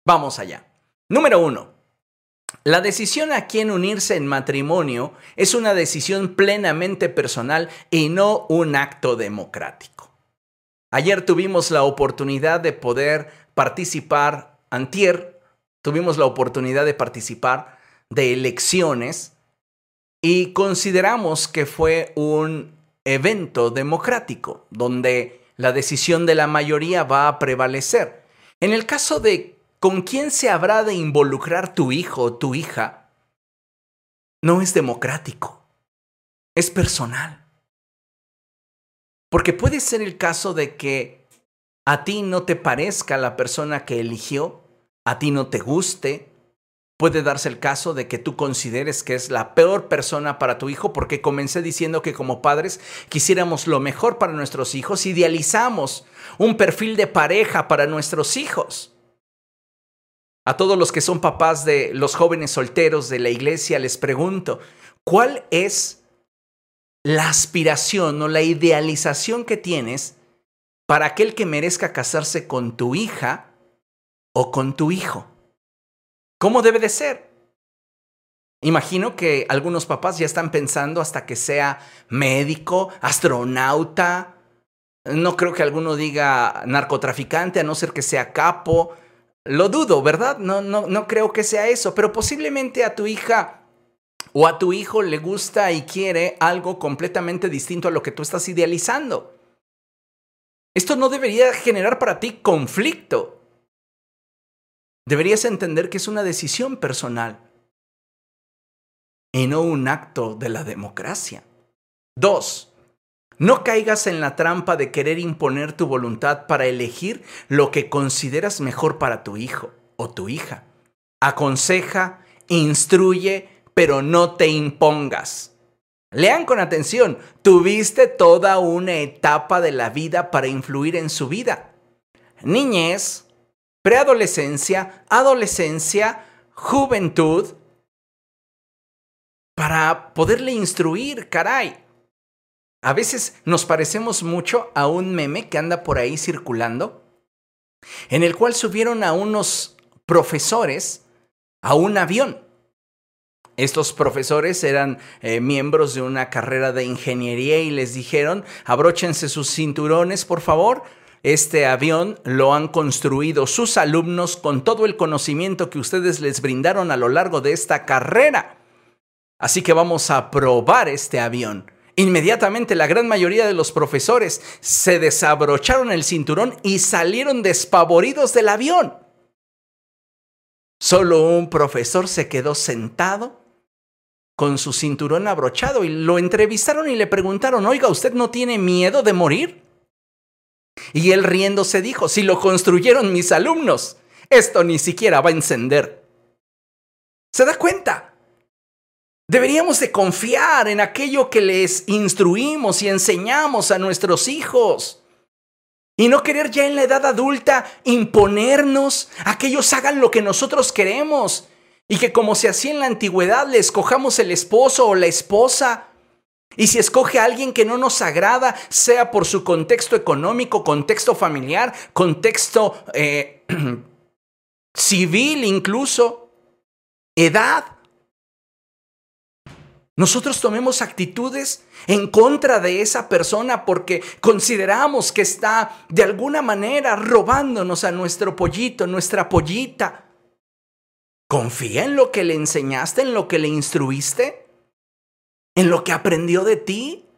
Vamos allá. Número uno. La decisión a quién unirse en matrimonio es una decisión plenamente personal y no un acto democrático. Ayer tuvimos la oportunidad de poder participar, antier, tuvimos la oportunidad de participar de elecciones y consideramos que fue un evento democrático donde la decisión de la mayoría va a prevalecer. En el caso de con quién se habrá de involucrar tu hijo o tu hija, no es democrático, es personal. Porque puede ser el caso de que a ti no te parezca la persona que eligió, a ti no te guste, Puede darse el caso de que tú consideres que es la peor persona para tu hijo porque comencé diciendo que como padres quisiéramos lo mejor para nuestros hijos, idealizamos un perfil de pareja para nuestros hijos. A todos los que son papás de los jóvenes solteros de la iglesia les pregunto, ¿cuál es la aspiración o la idealización que tienes para aquel que merezca casarse con tu hija o con tu hijo? ¿Cómo debe de ser? Imagino que algunos papás ya están pensando hasta que sea médico, astronauta. No creo que alguno diga narcotraficante, a no ser que sea capo. Lo dudo, ¿verdad? No, no, no creo que sea eso, pero posiblemente a tu hija o a tu hijo le gusta y quiere algo completamente distinto a lo que tú estás idealizando. Esto no debería generar para ti conflicto. Deberías entender que es una decisión personal y no un acto de la democracia. Dos, no caigas en la trampa de querer imponer tu voluntad para elegir lo que consideras mejor para tu hijo o tu hija. Aconseja, instruye, pero no te impongas. Lean con atención, tuviste toda una etapa de la vida para influir en su vida. Niñez, preadolescencia, adolescencia, juventud, para poderle instruir, caray. A veces nos parecemos mucho a un meme que anda por ahí circulando, en el cual subieron a unos profesores a un avión. Estos profesores eran eh, miembros de una carrera de ingeniería y les dijeron, abróchense sus cinturones, por favor, este avión lo han construido sus alumnos con todo el conocimiento que ustedes les brindaron a lo largo de esta carrera. Así que vamos a probar este avión. Inmediatamente la gran mayoría de los profesores se desabrocharon el cinturón y salieron despavoridos del avión. Solo un profesor se quedó sentado con su cinturón abrochado y lo entrevistaron y le preguntaron, oiga, ¿usted no tiene miedo de morir? Y él riéndose dijo, si lo construyeron mis alumnos, esto ni siquiera va a encender. ¿Se da cuenta? Deberíamos de confiar en aquello que les instruimos y enseñamos a nuestros hijos. Y no querer ya en la edad adulta imponernos a que ellos hagan lo que nosotros queremos. Y que como se hacía en la antigüedad, le escojamos el esposo o la esposa y si escoge a alguien que no nos agrada, sea por su contexto económico, contexto familiar, contexto eh, civil incluso, edad, nosotros tomemos actitudes en contra de esa persona porque consideramos que está de alguna manera robándonos a nuestro pollito, nuestra pollita. ¿Confía en lo que le enseñaste, en lo que le instruiste? ¿En lo que aprendió de ti?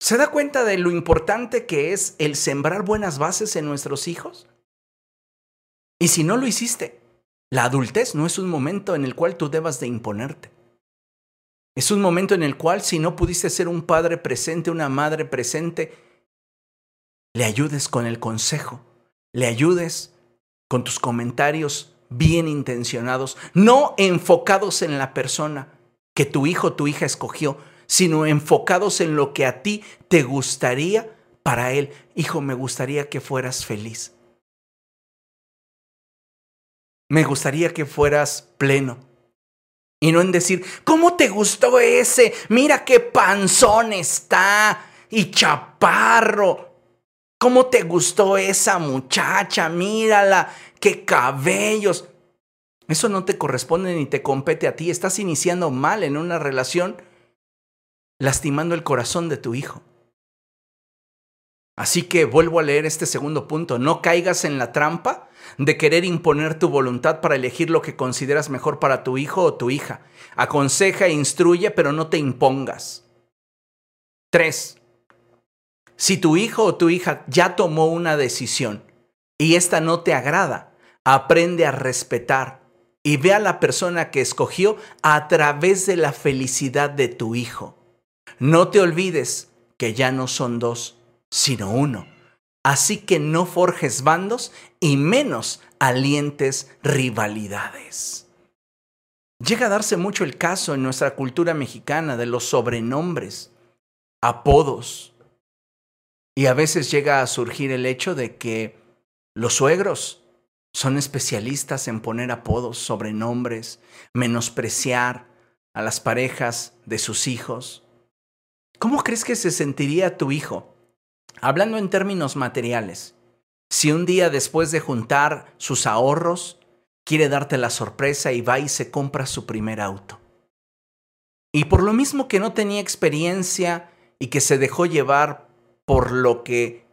¿Se da cuenta de lo importante que es el sembrar buenas bases en nuestros hijos? Y si no lo hiciste, la adultez no es un momento en el cual tú debas de imponerte. Es un momento en el cual si no pudiste ser un padre presente, una madre presente, le ayudes con el consejo, le ayudes con tus comentarios bien intencionados, no enfocados en la persona que tu hijo o tu hija escogió, sino enfocados en lo que a ti te gustaría para él. Hijo, me gustaría que fueras feliz. Me gustaría que fueras pleno. Y no en decir, ¿cómo te gustó ese? Mira qué panzón está y chaparro. ¿Cómo te gustó esa muchacha? Mírala, qué cabellos. Eso no te corresponde ni te compete a ti. Estás iniciando mal en una relación, lastimando el corazón de tu hijo. Así que vuelvo a leer este segundo punto. No caigas en la trampa de querer imponer tu voluntad para elegir lo que consideras mejor para tu hijo o tu hija. Aconseja e instruye, pero no te impongas. 3. Si tu hijo o tu hija ya tomó una decisión y esta no te agrada, aprende a respetar y ve a la persona que escogió a través de la felicidad de tu hijo. No te olvides que ya no son dos, sino uno. Así que no forjes bandos y menos alientes rivalidades. Llega a darse mucho el caso en nuestra cultura mexicana de los sobrenombres, apodos, y a veces llega a surgir el hecho de que los suegros son especialistas en poner apodos, sobrenombres, menospreciar a las parejas de sus hijos. ¿Cómo crees que se sentiría tu hijo, hablando en términos materiales, si un día después de juntar sus ahorros, quiere darte la sorpresa y va y se compra su primer auto? Y por lo mismo que no tenía experiencia y que se dejó llevar por lo que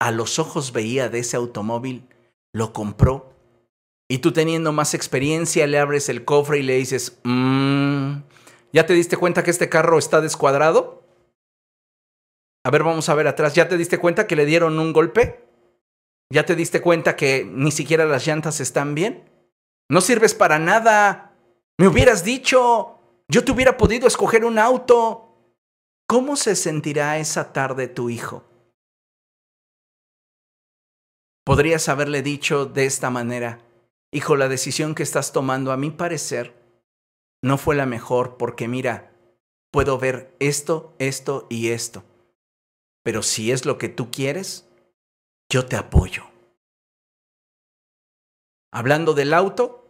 a los ojos veía de ese automóvil, lo compró. Y tú teniendo más experiencia, le abres el cofre y le dices, mmm, ¿ya te diste cuenta que este carro está descuadrado? A ver, vamos a ver atrás. ¿Ya te diste cuenta que le dieron un golpe? ¿Ya te diste cuenta que ni siquiera las llantas están bien? No sirves para nada. Me hubieras dicho. Yo te hubiera podido escoger un auto. ¿Cómo se sentirá esa tarde tu hijo? Podrías haberle dicho de esta manera, hijo, la decisión que estás tomando a mi parecer no fue la mejor porque mira, puedo ver esto, esto y esto. Pero si es lo que tú quieres, yo te apoyo. Hablando del auto,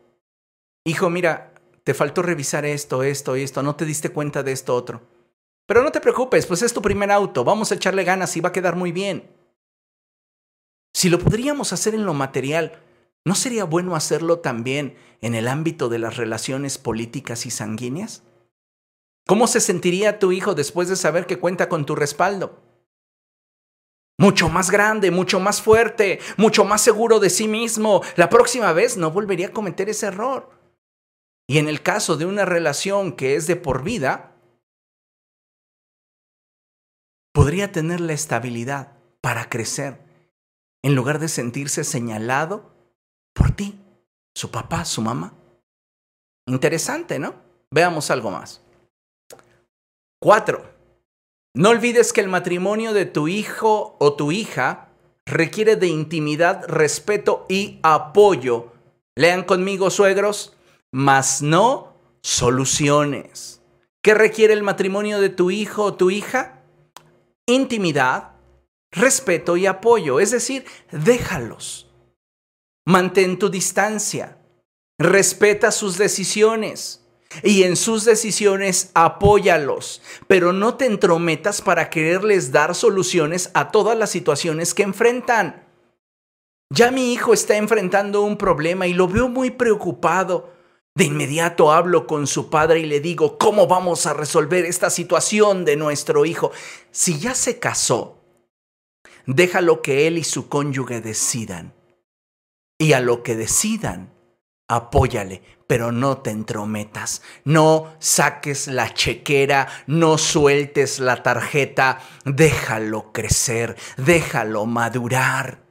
hijo, mira, te faltó revisar esto, esto y esto, no te diste cuenta de esto otro. Pero no te preocupes, pues es tu primer auto, vamos a echarle ganas y va a quedar muy bien. Si lo podríamos hacer en lo material, ¿no sería bueno hacerlo también en el ámbito de las relaciones políticas y sanguíneas? ¿Cómo se sentiría tu hijo después de saber que cuenta con tu respaldo? Mucho más grande, mucho más fuerte, mucho más seguro de sí mismo. La próxima vez no volvería a cometer ese error. Y en el caso de una relación que es de por vida, podría tener la estabilidad para crecer en lugar de sentirse señalado por ti, su papá, su mamá. Interesante, ¿no? Veamos algo más. Cuatro. No olvides que el matrimonio de tu hijo o tu hija requiere de intimidad, respeto y apoyo. Lean conmigo, suegros, mas no soluciones. ¿Qué requiere el matrimonio de tu hijo o tu hija? intimidad, respeto y apoyo. Es decir, déjalos. Mantén tu distancia. Respeta sus decisiones. Y en sus decisiones apóyalos, pero no te entrometas para quererles dar soluciones a todas las situaciones que enfrentan. Ya mi hijo está enfrentando un problema y lo veo muy preocupado. De inmediato hablo con su padre y le digo, ¿cómo vamos a resolver esta situación de nuestro hijo? Si ya se casó, déjalo que él y su cónyuge decidan. y a lo que decidan, apóyale, pero no te entrometas, no saques la chequera, no sueltes la tarjeta, déjalo crecer, déjalo madurar.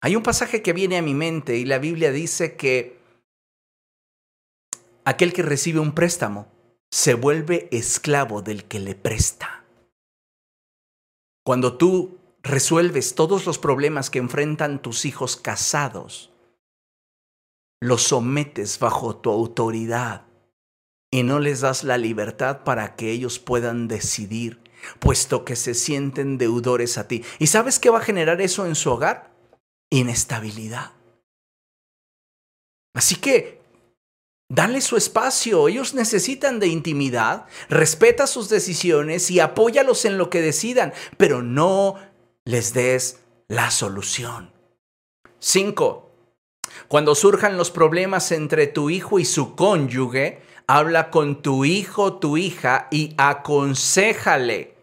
Hay un pasaje que viene a mi mente y la Biblia dice que aquel que recibe un préstamo se vuelve esclavo del que le presta. Cuando tú resuelves todos los problemas que enfrentan tus hijos casados, los sometes bajo tu autoridad y no les das la libertad para que ellos puedan decidir, puesto que se sienten deudores a ti. ¿Y sabes qué va a generar eso en su hogar? inestabilidad. Así que, dale su espacio, ellos necesitan de intimidad, respeta sus decisiones y apóyalos en lo que decidan, pero no les des la solución. 5. Cuando surjan los problemas entre tu hijo y su cónyuge, habla con tu hijo, tu hija y aconsejale,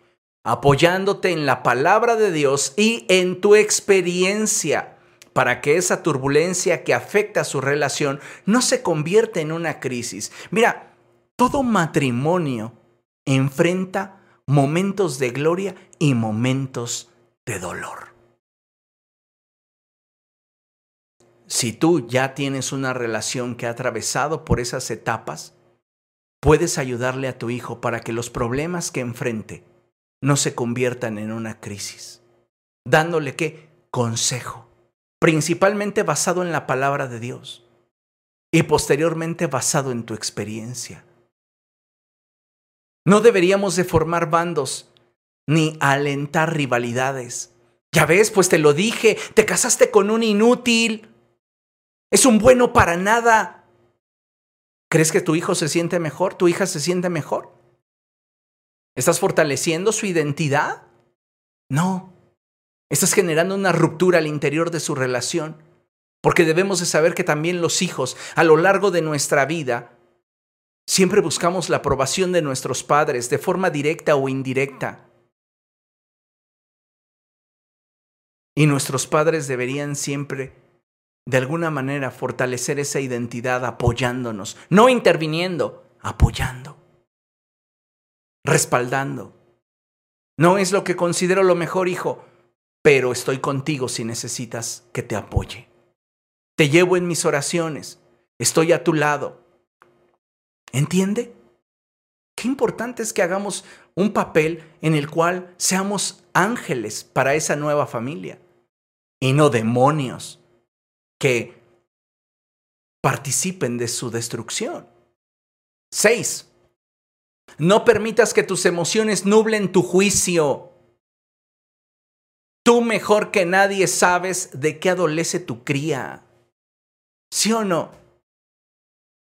apoyándote en la palabra de Dios y en tu experiencia para que esa turbulencia que afecta a su relación no se convierta en una crisis. Mira, todo matrimonio enfrenta momentos de gloria y momentos de dolor. Si tú ya tienes una relación que ha atravesado por esas etapas, puedes ayudarle a tu hijo para que los problemas que enfrente no se conviertan en una crisis, dándole qué consejo principalmente basado en la palabra de Dios y posteriormente basado en tu experiencia. No deberíamos de formar bandos ni alentar rivalidades. Ya ves, pues te lo dije, te casaste con un inútil. Es un bueno para nada. ¿Crees que tu hijo se siente mejor? ¿Tu hija se siente mejor? ¿Estás fortaleciendo su identidad? No. Estás generando una ruptura al interior de su relación. Porque debemos de saber que también los hijos, a lo largo de nuestra vida, siempre buscamos la aprobación de nuestros padres de forma directa o indirecta. Y nuestros padres deberían siempre, de alguna manera, fortalecer esa identidad apoyándonos, no interviniendo, apoyando, respaldando. No es lo que considero lo mejor, hijo pero estoy contigo si necesitas que te apoye. Te llevo en mis oraciones, estoy a tu lado. ¿Entiende? Qué importante es que hagamos un papel en el cual seamos ángeles para esa nueva familia y no demonios que participen de su destrucción. 6. No permitas que tus emociones nublen tu juicio. Tú mejor que nadie sabes de qué adolece tu cría. ¿Sí o no?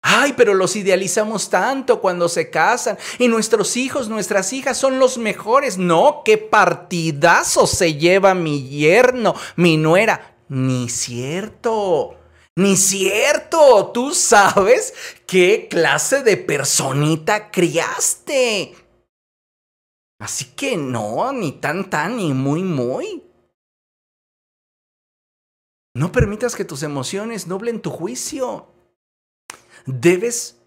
Ay, pero los idealizamos tanto cuando se casan y nuestros hijos, nuestras hijas son los mejores. No, qué partidazo se lleva mi yerno, mi nuera. Ni cierto. Ni cierto. Tú sabes qué clase de personita criaste. Así que no, ni tan tan, ni muy muy. No permitas que tus emociones nublen tu juicio. Debes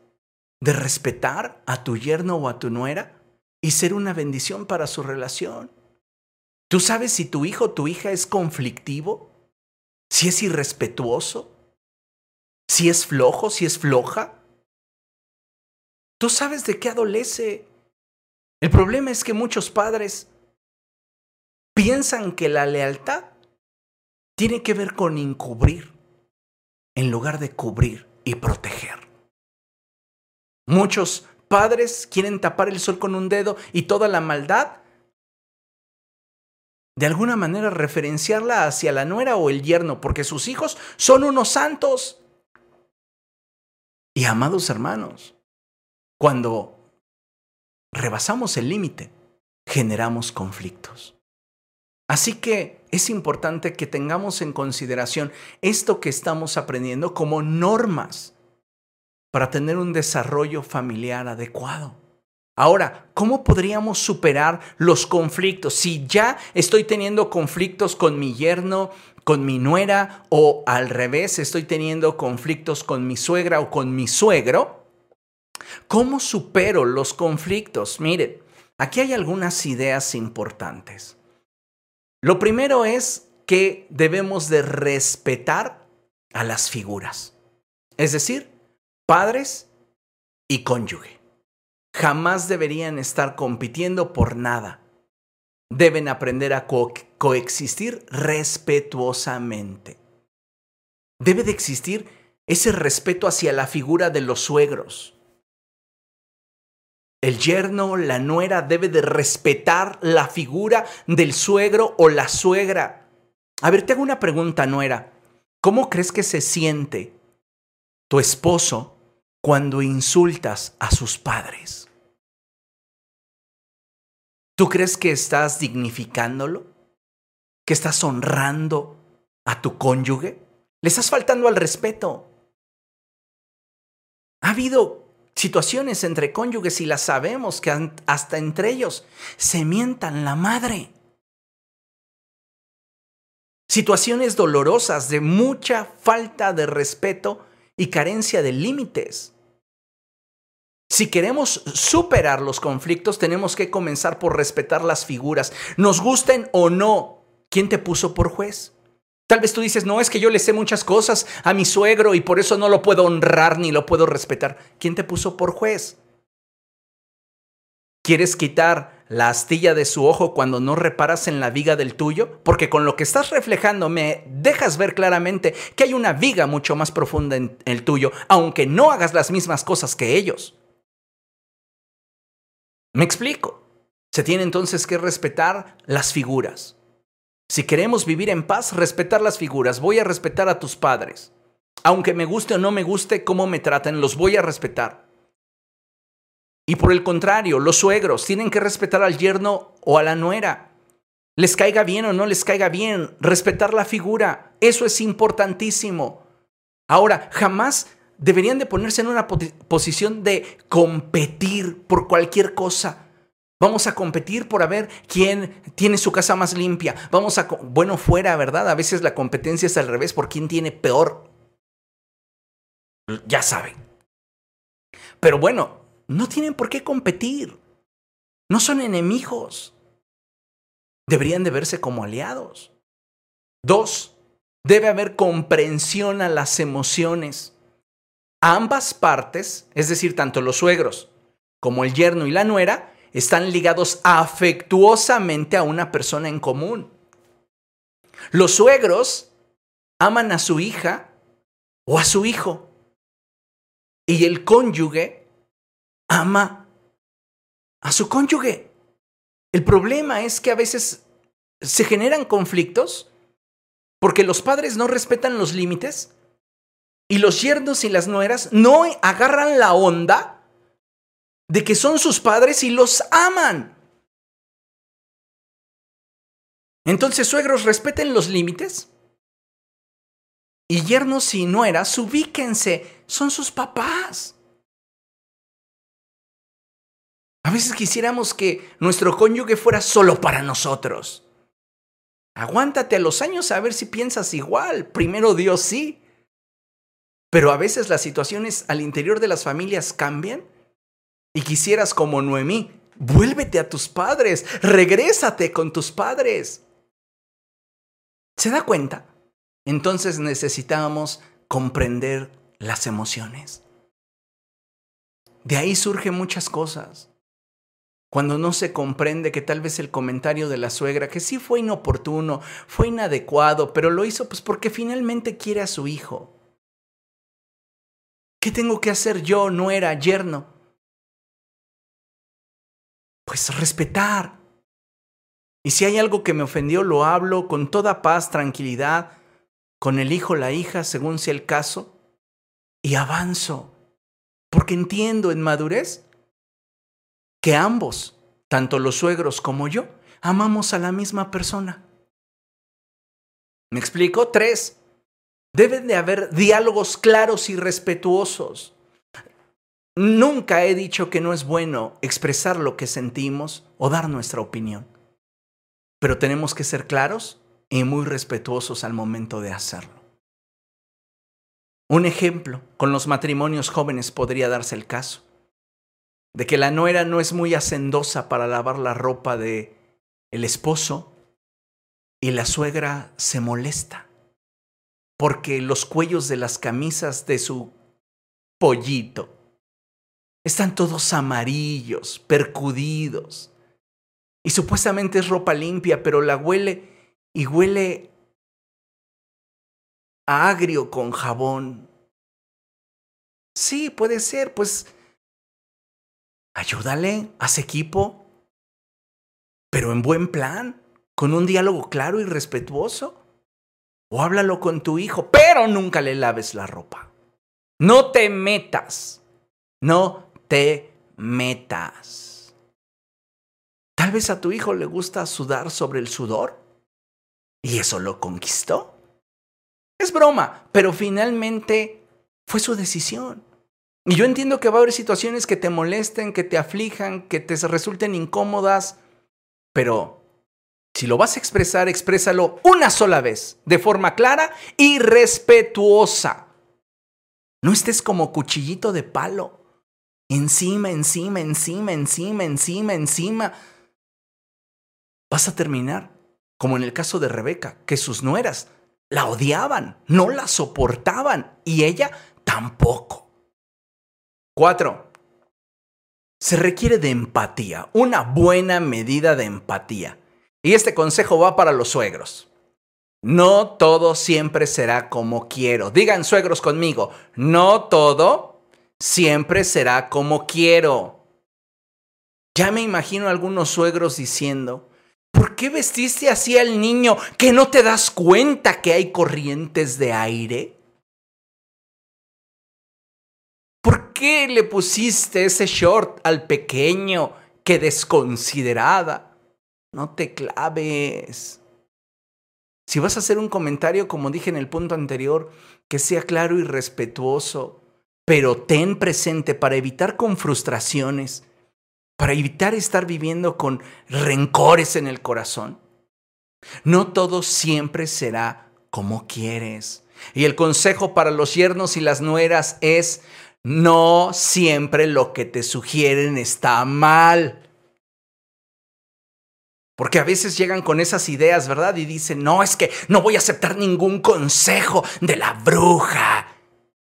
de respetar a tu yerno o a tu nuera y ser una bendición para su relación. ¿Tú sabes si tu hijo o tu hija es conflictivo? ¿Si es irrespetuoso? ¿Si es flojo? ¿Si es floja? Tú sabes de qué adolece. El problema es que muchos padres piensan que la lealtad tiene que ver con encubrir en lugar de cubrir y proteger. Muchos padres quieren tapar el sol con un dedo y toda la maldad, de alguna manera referenciarla hacia la nuera o el yerno, porque sus hijos son unos santos. Y amados hermanos, cuando rebasamos el límite, generamos conflictos. Así que es importante que tengamos en consideración esto que estamos aprendiendo como normas para tener un desarrollo familiar adecuado. Ahora, ¿cómo podríamos superar los conflictos? Si ya estoy teniendo conflictos con mi yerno, con mi nuera o al revés, estoy teniendo conflictos con mi suegra o con mi suegro, ¿cómo supero los conflictos? Miren, aquí hay algunas ideas importantes. Lo primero es que debemos de respetar a las figuras, es decir, padres y cónyuge jamás deberían estar compitiendo por nada. Deben aprender a coexistir respetuosamente. Debe de existir ese respeto hacia la figura de los suegros. El yerno, la nuera debe de respetar la figura del suegro o la suegra. A ver, te hago una pregunta, nuera. ¿Cómo crees que se siente tu esposo cuando insultas a sus padres? ¿Tú crees que estás dignificándolo? ¿Que estás honrando a tu cónyuge? Le estás faltando al respeto. Ha habido situaciones entre cónyuges y las sabemos que hasta entre ellos se mientan la madre. Situaciones dolorosas de mucha falta de respeto y carencia de límites. Si queremos superar los conflictos, tenemos que comenzar por respetar las figuras, nos gusten o no. ¿Quién te puso por juez? Tal vez tú dices, no, es que yo le sé muchas cosas a mi suegro y por eso no lo puedo honrar ni lo puedo respetar. ¿Quién te puso por juez? ¿Quieres quitar la astilla de su ojo cuando no reparas en la viga del tuyo? Porque con lo que estás reflejando me dejas ver claramente que hay una viga mucho más profunda en el tuyo, aunque no hagas las mismas cosas que ellos. Me explico. Se tiene entonces que respetar las figuras. Si queremos vivir en paz, respetar las figuras. Voy a respetar a tus padres. Aunque me guste o no me guste cómo me tratan, los voy a respetar. Y por el contrario, los suegros tienen que respetar al yerno o a la nuera. Les caiga bien o no les caiga bien, respetar la figura. Eso es importantísimo. Ahora, jamás deberían de ponerse en una posición de competir por cualquier cosa. Vamos a competir por a ver quién tiene su casa más limpia. Vamos a, bueno, fuera, ¿verdad? A veces la competencia es al revés por quién tiene peor. Ya saben. Pero bueno, no tienen por qué competir. No son enemigos. Deberían de verse como aliados. Dos, debe haber comprensión a las emociones. Ambas partes, es decir, tanto los suegros como el yerno y la nuera, están ligados afectuosamente a una persona en común. Los suegros aman a su hija o a su hijo y el cónyuge ama a su cónyuge. El problema es que a veces se generan conflictos porque los padres no respetan los límites y los yernos y las nueras no agarran la onda de que son sus padres y los aman. Entonces, suegros, respeten los límites. Y yernos y nueras, ubíquense, son sus papás. A veces quisiéramos que nuestro cónyuge fuera solo para nosotros. Aguántate a los años a ver si piensas igual. Primero Dios sí. Pero a veces las situaciones al interior de las familias cambian y quisieras como Noemí, vuélvete a tus padres, regrésate con tus padres. ¿Se da cuenta? Entonces necesitábamos comprender las emociones. De ahí surgen muchas cosas. Cuando no se comprende que tal vez el comentario de la suegra, que sí fue inoportuno, fue inadecuado, pero lo hizo pues porque finalmente quiere a su hijo. ¿Qué tengo que hacer yo, no era yerno? Pues respetar. Y si hay algo que me ofendió, lo hablo con toda paz, tranquilidad, con el hijo, la hija, según sea el caso, y avanzo. Porque entiendo en madurez que ambos, tanto los suegros como yo, amamos a la misma persona. ¿Me explico? Tres, Deben de haber diálogos claros y respetuosos. Nunca he dicho que no es bueno expresar lo que sentimos o dar nuestra opinión. Pero tenemos que ser claros y muy respetuosos al momento de hacerlo. Un ejemplo, con los matrimonios jóvenes podría darse el caso de que la nuera no es muy hacendosa para lavar la ropa de el esposo y la suegra se molesta porque los cuellos de las camisas de su pollito están todos amarillos, percudidos. Y supuestamente es ropa limpia, pero la huele y huele a agrio con jabón. Sí, puede ser, pues ayúdale, haz equipo, pero en buen plan, con un diálogo claro y respetuoso. O háblalo con tu hijo, pero nunca le laves la ropa. No te metas. No te metas. Tal vez a tu hijo le gusta sudar sobre el sudor y eso lo conquistó. Es broma, pero finalmente fue su decisión. Y yo entiendo que va a haber situaciones que te molesten, que te aflijan, que te resulten incómodas, pero si lo vas a expresar, exprésalo una sola vez, de forma clara y respetuosa. No estés como cuchillito de palo. Encima, encima, encima, encima, encima, encima. Vas a terminar como en el caso de Rebeca, que sus nueras la odiaban, no la soportaban y ella tampoco. Cuatro, se requiere de empatía, una buena medida de empatía. Y este consejo va para los suegros. No todo siempre será como quiero. Digan suegros conmigo, no todo siempre será como quiero. Ya me imagino algunos suegros diciendo, ¿por qué vestiste así al niño que no te das cuenta que hay corrientes de aire? ¿Por qué le pusiste ese short al pequeño? ¡Qué desconsiderada! No te claves. Si vas a hacer un comentario, como dije en el punto anterior, que sea claro y respetuoso, pero ten presente para evitar con frustraciones, para evitar estar viviendo con rencores en el corazón. No todo siempre será como quieres. Y el consejo para los yernos y las nueras es no siempre lo que te sugieren está mal. Porque a veces llegan con esas ideas, ¿verdad? Y dicen, no, es que no voy a aceptar ningún consejo de la bruja.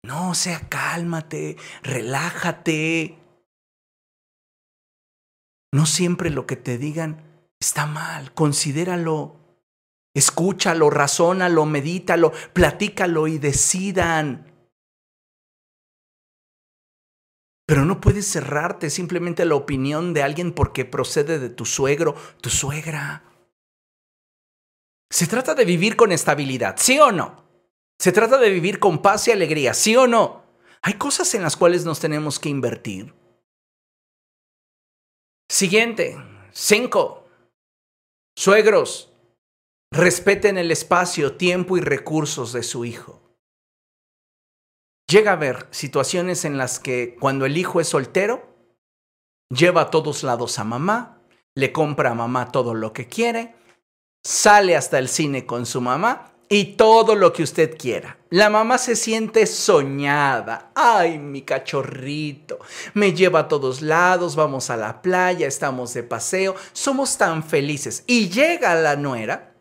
No, o sea, cálmate, relájate. No siempre lo que te digan está mal, considéralo. Escúchalo, razónalo, medítalo, platícalo y decidan. Pero no puedes cerrarte simplemente a la opinión de alguien porque procede de tu suegro, tu suegra. Se trata de vivir con estabilidad, ¿sí o no? Se trata de vivir con paz y alegría, ¿sí o no? Hay cosas en las cuales nos tenemos que invertir. Siguiente, cinco. Suegros, respeten el espacio, tiempo y recursos de su hijo. Llega a haber situaciones en las que cuando el hijo es soltero, lleva a todos lados a mamá, le compra a mamá todo lo que quiere, sale hasta el cine con su mamá y todo lo que usted quiera. La mamá se siente soñada. Ay, mi cachorrito. Me lleva a todos lados, vamos a la playa, estamos de paseo, somos tan felices. Y llega la nuera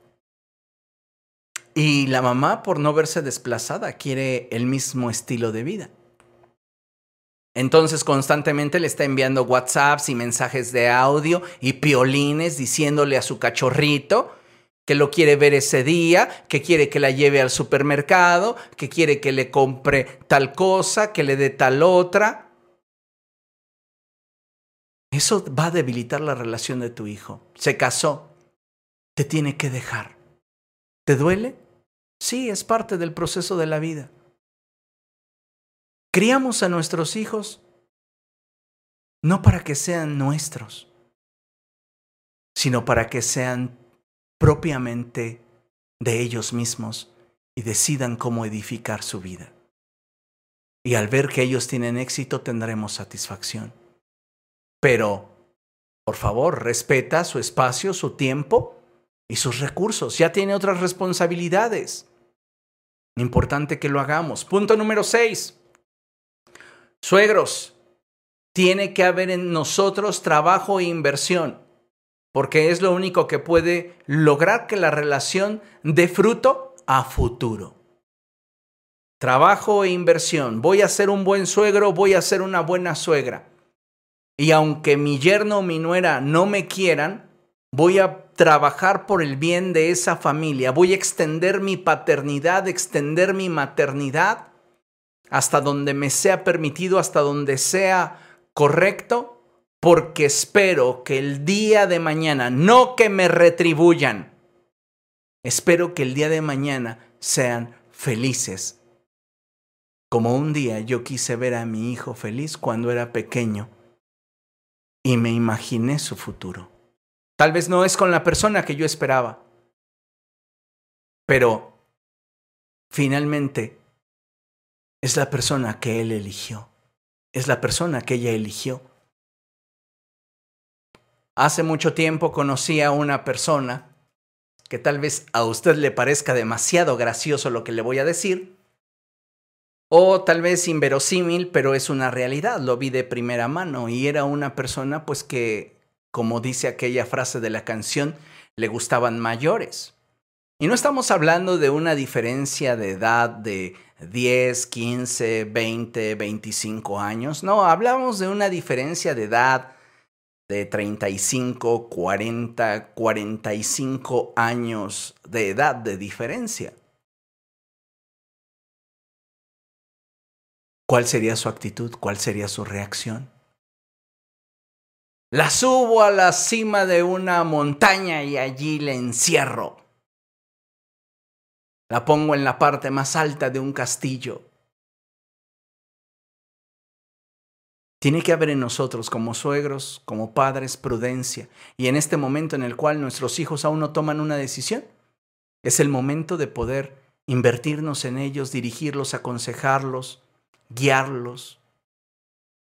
y la mamá, por no verse desplazada, quiere el mismo estilo de vida. Entonces constantemente le está enviando WhatsApps y mensajes de audio y piolines diciéndole a su cachorrito que lo quiere ver ese día, que quiere que la lleve al supermercado, que quiere que le compre tal cosa, que le dé tal otra. Eso va a debilitar la relación de tu hijo. Se casó, te tiene que dejar. ¿Te duele? Sí, es parte del proceso de la vida. Criamos a nuestros hijos no para que sean nuestros, sino para que sean propiamente de ellos mismos y decidan cómo edificar su vida. Y al ver que ellos tienen éxito tendremos satisfacción. Pero, por favor, respeta su espacio, su tiempo y sus recursos. Ya tiene otras responsabilidades. Importante que lo hagamos. Punto número seis. Suegros, tiene que haber en nosotros trabajo e inversión, porque es lo único que puede lograr que la relación dé fruto a futuro. Trabajo e inversión. Voy a ser un buen suegro, voy a ser una buena suegra. Y aunque mi yerno o mi nuera no me quieran, voy a trabajar por el bien de esa familia, voy a extender mi paternidad, extender mi maternidad hasta donde me sea permitido, hasta donde sea correcto, porque espero que el día de mañana, no que me retribuyan, espero que el día de mañana sean felices. Como un día yo quise ver a mi hijo feliz cuando era pequeño y me imaginé su futuro. Tal vez no es con la persona que yo esperaba, pero finalmente es la persona que él eligió, es la persona que ella eligió. Hace mucho tiempo conocí a una persona que tal vez a usted le parezca demasiado gracioso lo que le voy a decir, o tal vez inverosímil, pero es una realidad, lo vi de primera mano y era una persona pues que como dice aquella frase de la canción, le gustaban mayores. Y no estamos hablando de una diferencia de edad de 10, 15, 20, 25 años. No, hablamos de una diferencia de edad de 35, 40, 45 años de edad de diferencia. ¿Cuál sería su actitud? ¿Cuál sería su reacción? La subo a la cima de una montaña y allí la encierro. La pongo en la parte más alta de un castillo. Tiene que haber en nosotros como suegros, como padres, prudencia. Y en este momento en el cual nuestros hijos aún no toman una decisión, es el momento de poder invertirnos en ellos, dirigirlos, aconsejarlos, guiarlos.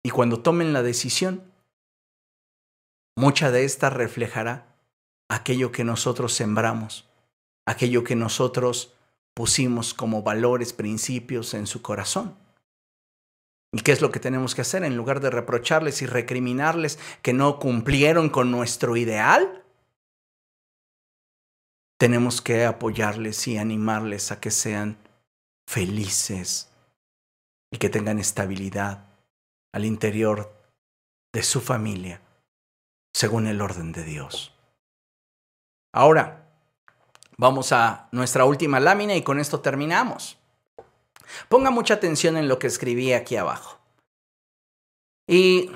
Y cuando tomen la decisión, mucha de esta reflejará aquello que nosotros sembramos, aquello que nosotros pusimos como valores, principios en su corazón. ¿Y qué es lo que tenemos que hacer en lugar de reprocharles y recriminarles que no cumplieron con nuestro ideal? Tenemos que apoyarles y animarles a que sean felices y que tengan estabilidad al interior de su familia según el orden de Dios. Ahora, vamos a nuestra última lámina y con esto terminamos. Ponga mucha atención en lo que escribí aquí abajo. Y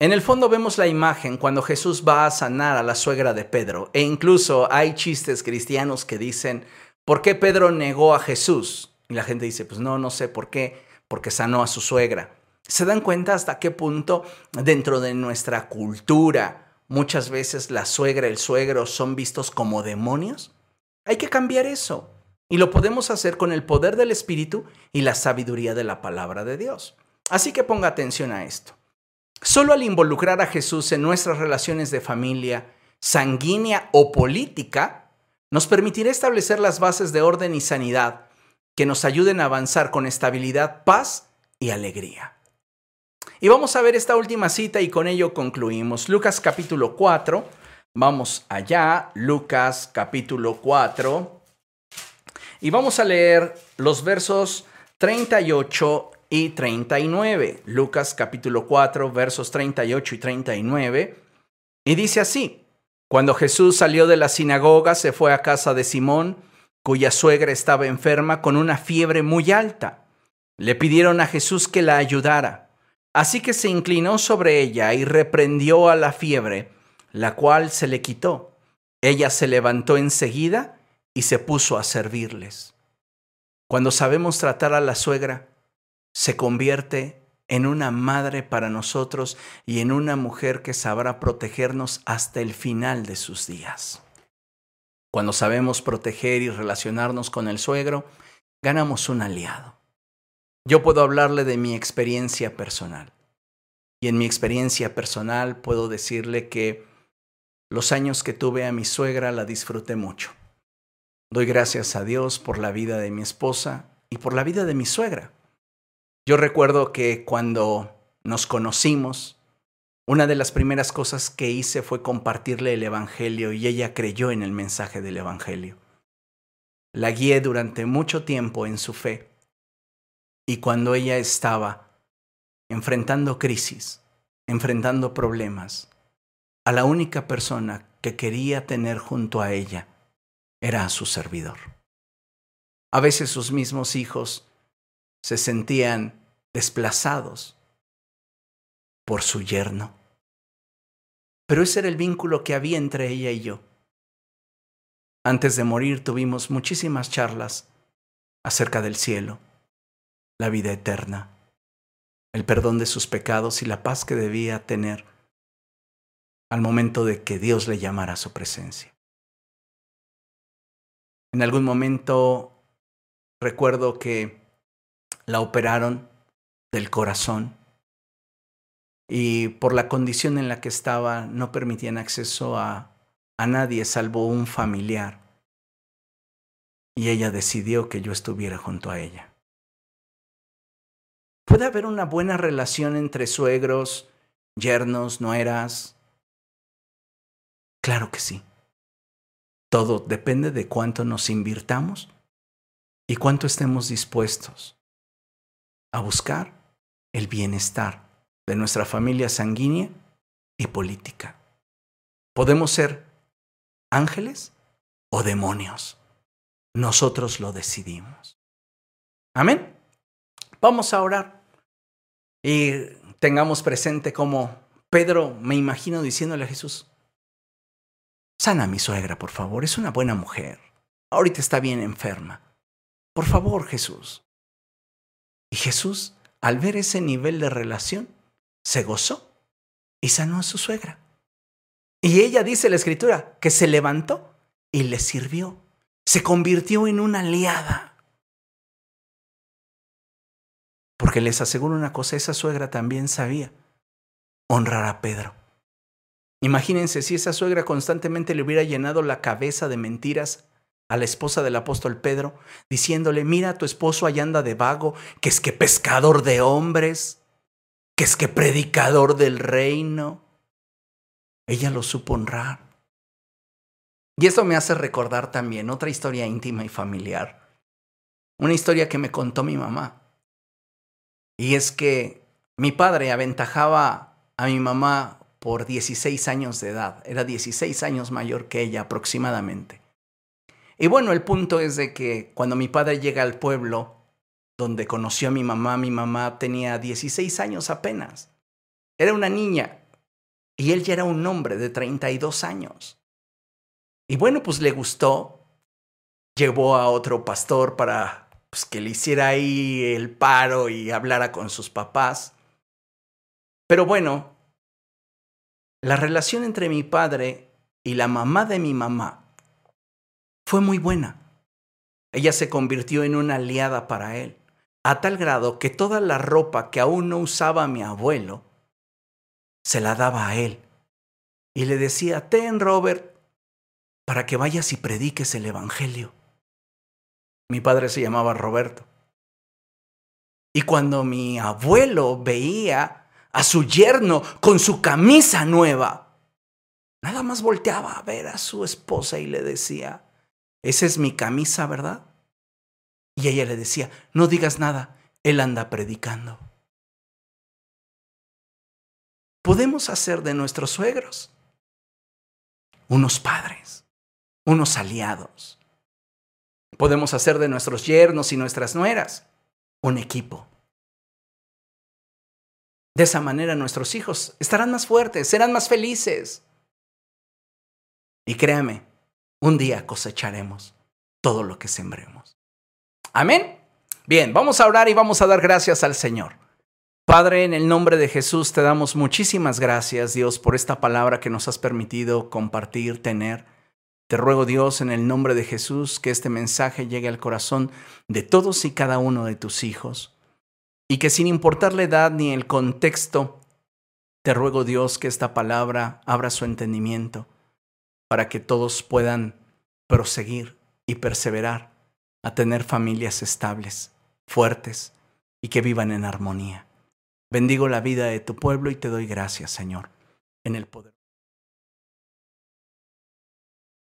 en el fondo vemos la imagen cuando Jesús va a sanar a la suegra de Pedro. E incluso hay chistes cristianos que dicen, ¿por qué Pedro negó a Jesús? Y la gente dice, pues no, no sé por qué, porque sanó a su suegra. ¿Se dan cuenta hasta qué punto dentro de nuestra cultura muchas veces la suegra, el suegro son vistos como demonios? Hay que cambiar eso. Y lo podemos hacer con el poder del Espíritu y la sabiduría de la palabra de Dios. Así que ponga atención a esto. Solo al involucrar a Jesús en nuestras relaciones de familia, sanguínea o política, nos permitirá establecer las bases de orden y sanidad que nos ayuden a avanzar con estabilidad, paz y alegría. Y vamos a ver esta última cita y con ello concluimos. Lucas capítulo 4. Vamos allá, Lucas capítulo 4. Y vamos a leer los versos 38 y 39. Lucas capítulo 4, versos 38 y 39. Y dice así, cuando Jesús salió de la sinagoga, se fue a casa de Simón, cuya suegra estaba enferma con una fiebre muy alta. Le pidieron a Jesús que la ayudara. Así que se inclinó sobre ella y reprendió a la fiebre, la cual se le quitó. Ella se levantó enseguida y se puso a servirles. Cuando sabemos tratar a la suegra, se convierte en una madre para nosotros y en una mujer que sabrá protegernos hasta el final de sus días. Cuando sabemos proteger y relacionarnos con el suegro, ganamos un aliado. yo puedo hablarle de mi experiencia personal. Y en mi experiencia personal puedo decirle que los años que tuve a mi suegra la disfruté mucho. Doy gracias a Dios por la vida de mi esposa y por la vida de mi suegra. Yo recuerdo que cuando nos conocimos, una de las primeras cosas que hice fue compartirle el Evangelio y ella creyó en el mensaje del Evangelio. La guié durante mucho tiempo en su fe y cuando ella estaba enfrentando crisis, enfrentando problemas, a la única persona que quería tener junto a ella era su servidor. A veces sus mismos hijos se sentían desplazados por su yerno. Pero ese era el vínculo que había entre ella y yo. Antes de morir tuvimos muchísimas charlas acerca del cielo, la vida eterna, el perdón de sus pecados y la paz que debía tener al momento de que Dios le llamara a su presencia. En algún momento recuerdo que la operaron del corazón y por la condición en la que estaba no permitían acceso a, a nadie salvo un familiar. Y ella decidió que yo estuviera junto a ella. ¿Puede haber una buena relación entre suegros, yernos, nueras? Claro que sí. Todo depende de cuánto nos invirtamos y cuánto estemos dispuestos a buscar el bienestar de nuestra familia sanguínea y política. Podemos ser ángeles o demonios. Nosotros lo decidimos. Amén. Vamos a orar y tengamos presente como Pedro, me imagino diciéndole a Jesús, sana a mi suegra, por favor, es una buena mujer. Ahorita está bien enferma. Por favor, Jesús. Y Jesús, al ver ese nivel de relación, se gozó y sanó a su suegra. Y ella dice la escritura que se levantó y le sirvió. Se convirtió en una aliada. Porque les aseguro una cosa, esa suegra también sabía honrar a Pedro. Imagínense si esa suegra constantemente le hubiera llenado la cabeza de mentiras a la esposa del apóstol Pedro, diciéndole, mira, tu esposo allá anda de vago, que es que pescador de hombres, que es que predicador del reino. Ella lo supo honrar. Y esto me hace recordar también otra historia íntima y familiar. Una historia que me contó mi mamá. Y es que mi padre aventajaba a mi mamá por 16 años de edad. Era 16 años mayor que ella aproximadamente. Y bueno, el punto es de que cuando mi padre llega al pueblo, donde conoció a mi mamá, mi mamá tenía 16 años apenas. Era una niña y él ya era un hombre de 32 años. Y bueno, pues le gustó. Llevó a otro pastor para pues, que le hiciera ahí el paro y hablara con sus papás. Pero bueno, la relación entre mi padre y la mamá de mi mamá fue muy buena. Ella se convirtió en una aliada para él a tal grado que toda la ropa que aún no usaba mi abuelo, se la daba a él. Y le decía, ten, Robert, para que vayas y prediques el Evangelio. Mi padre se llamaba Roberto. Y cuando mi abuelo veía a su yerno con su camisa nueva, nada más volteaba a ver a su esposa y le decía, esa es mi camisa, ¿verdad? Y ella le decía, no digas nada, él anda predicando. Podemos hacer de nuestros suegros unos padres, unos aliados. Podemos hacer de nuestros yernos y nuestras nueras un equipo. De esa manera nuestros hijos estarán más fuertes, serán más felices. Y créame, un día cosecharemos todo lo que sembremos. Amén. Bien, vamos a orar y vamos a dar gracias al Señor. Padre, en el nombre de Jesús te damos muchísimas gracias, Dios, por esta palabra que nos has permitido compartir, tener. Te ruego, Dios, en el nombre de Jesús, que este mensaje llegue al corazón de todos y cada uno de tus hijos. Y que sin importar la edad ni el contexto, te ruego Dios que esta palabra abra su entendimiento para que todos puedan proseguir y perseverar a tener familias estables, fuertes y que vivan en armonía. Bendigo la vida de tu pueblo y te doy gracias, Señor, en el poder.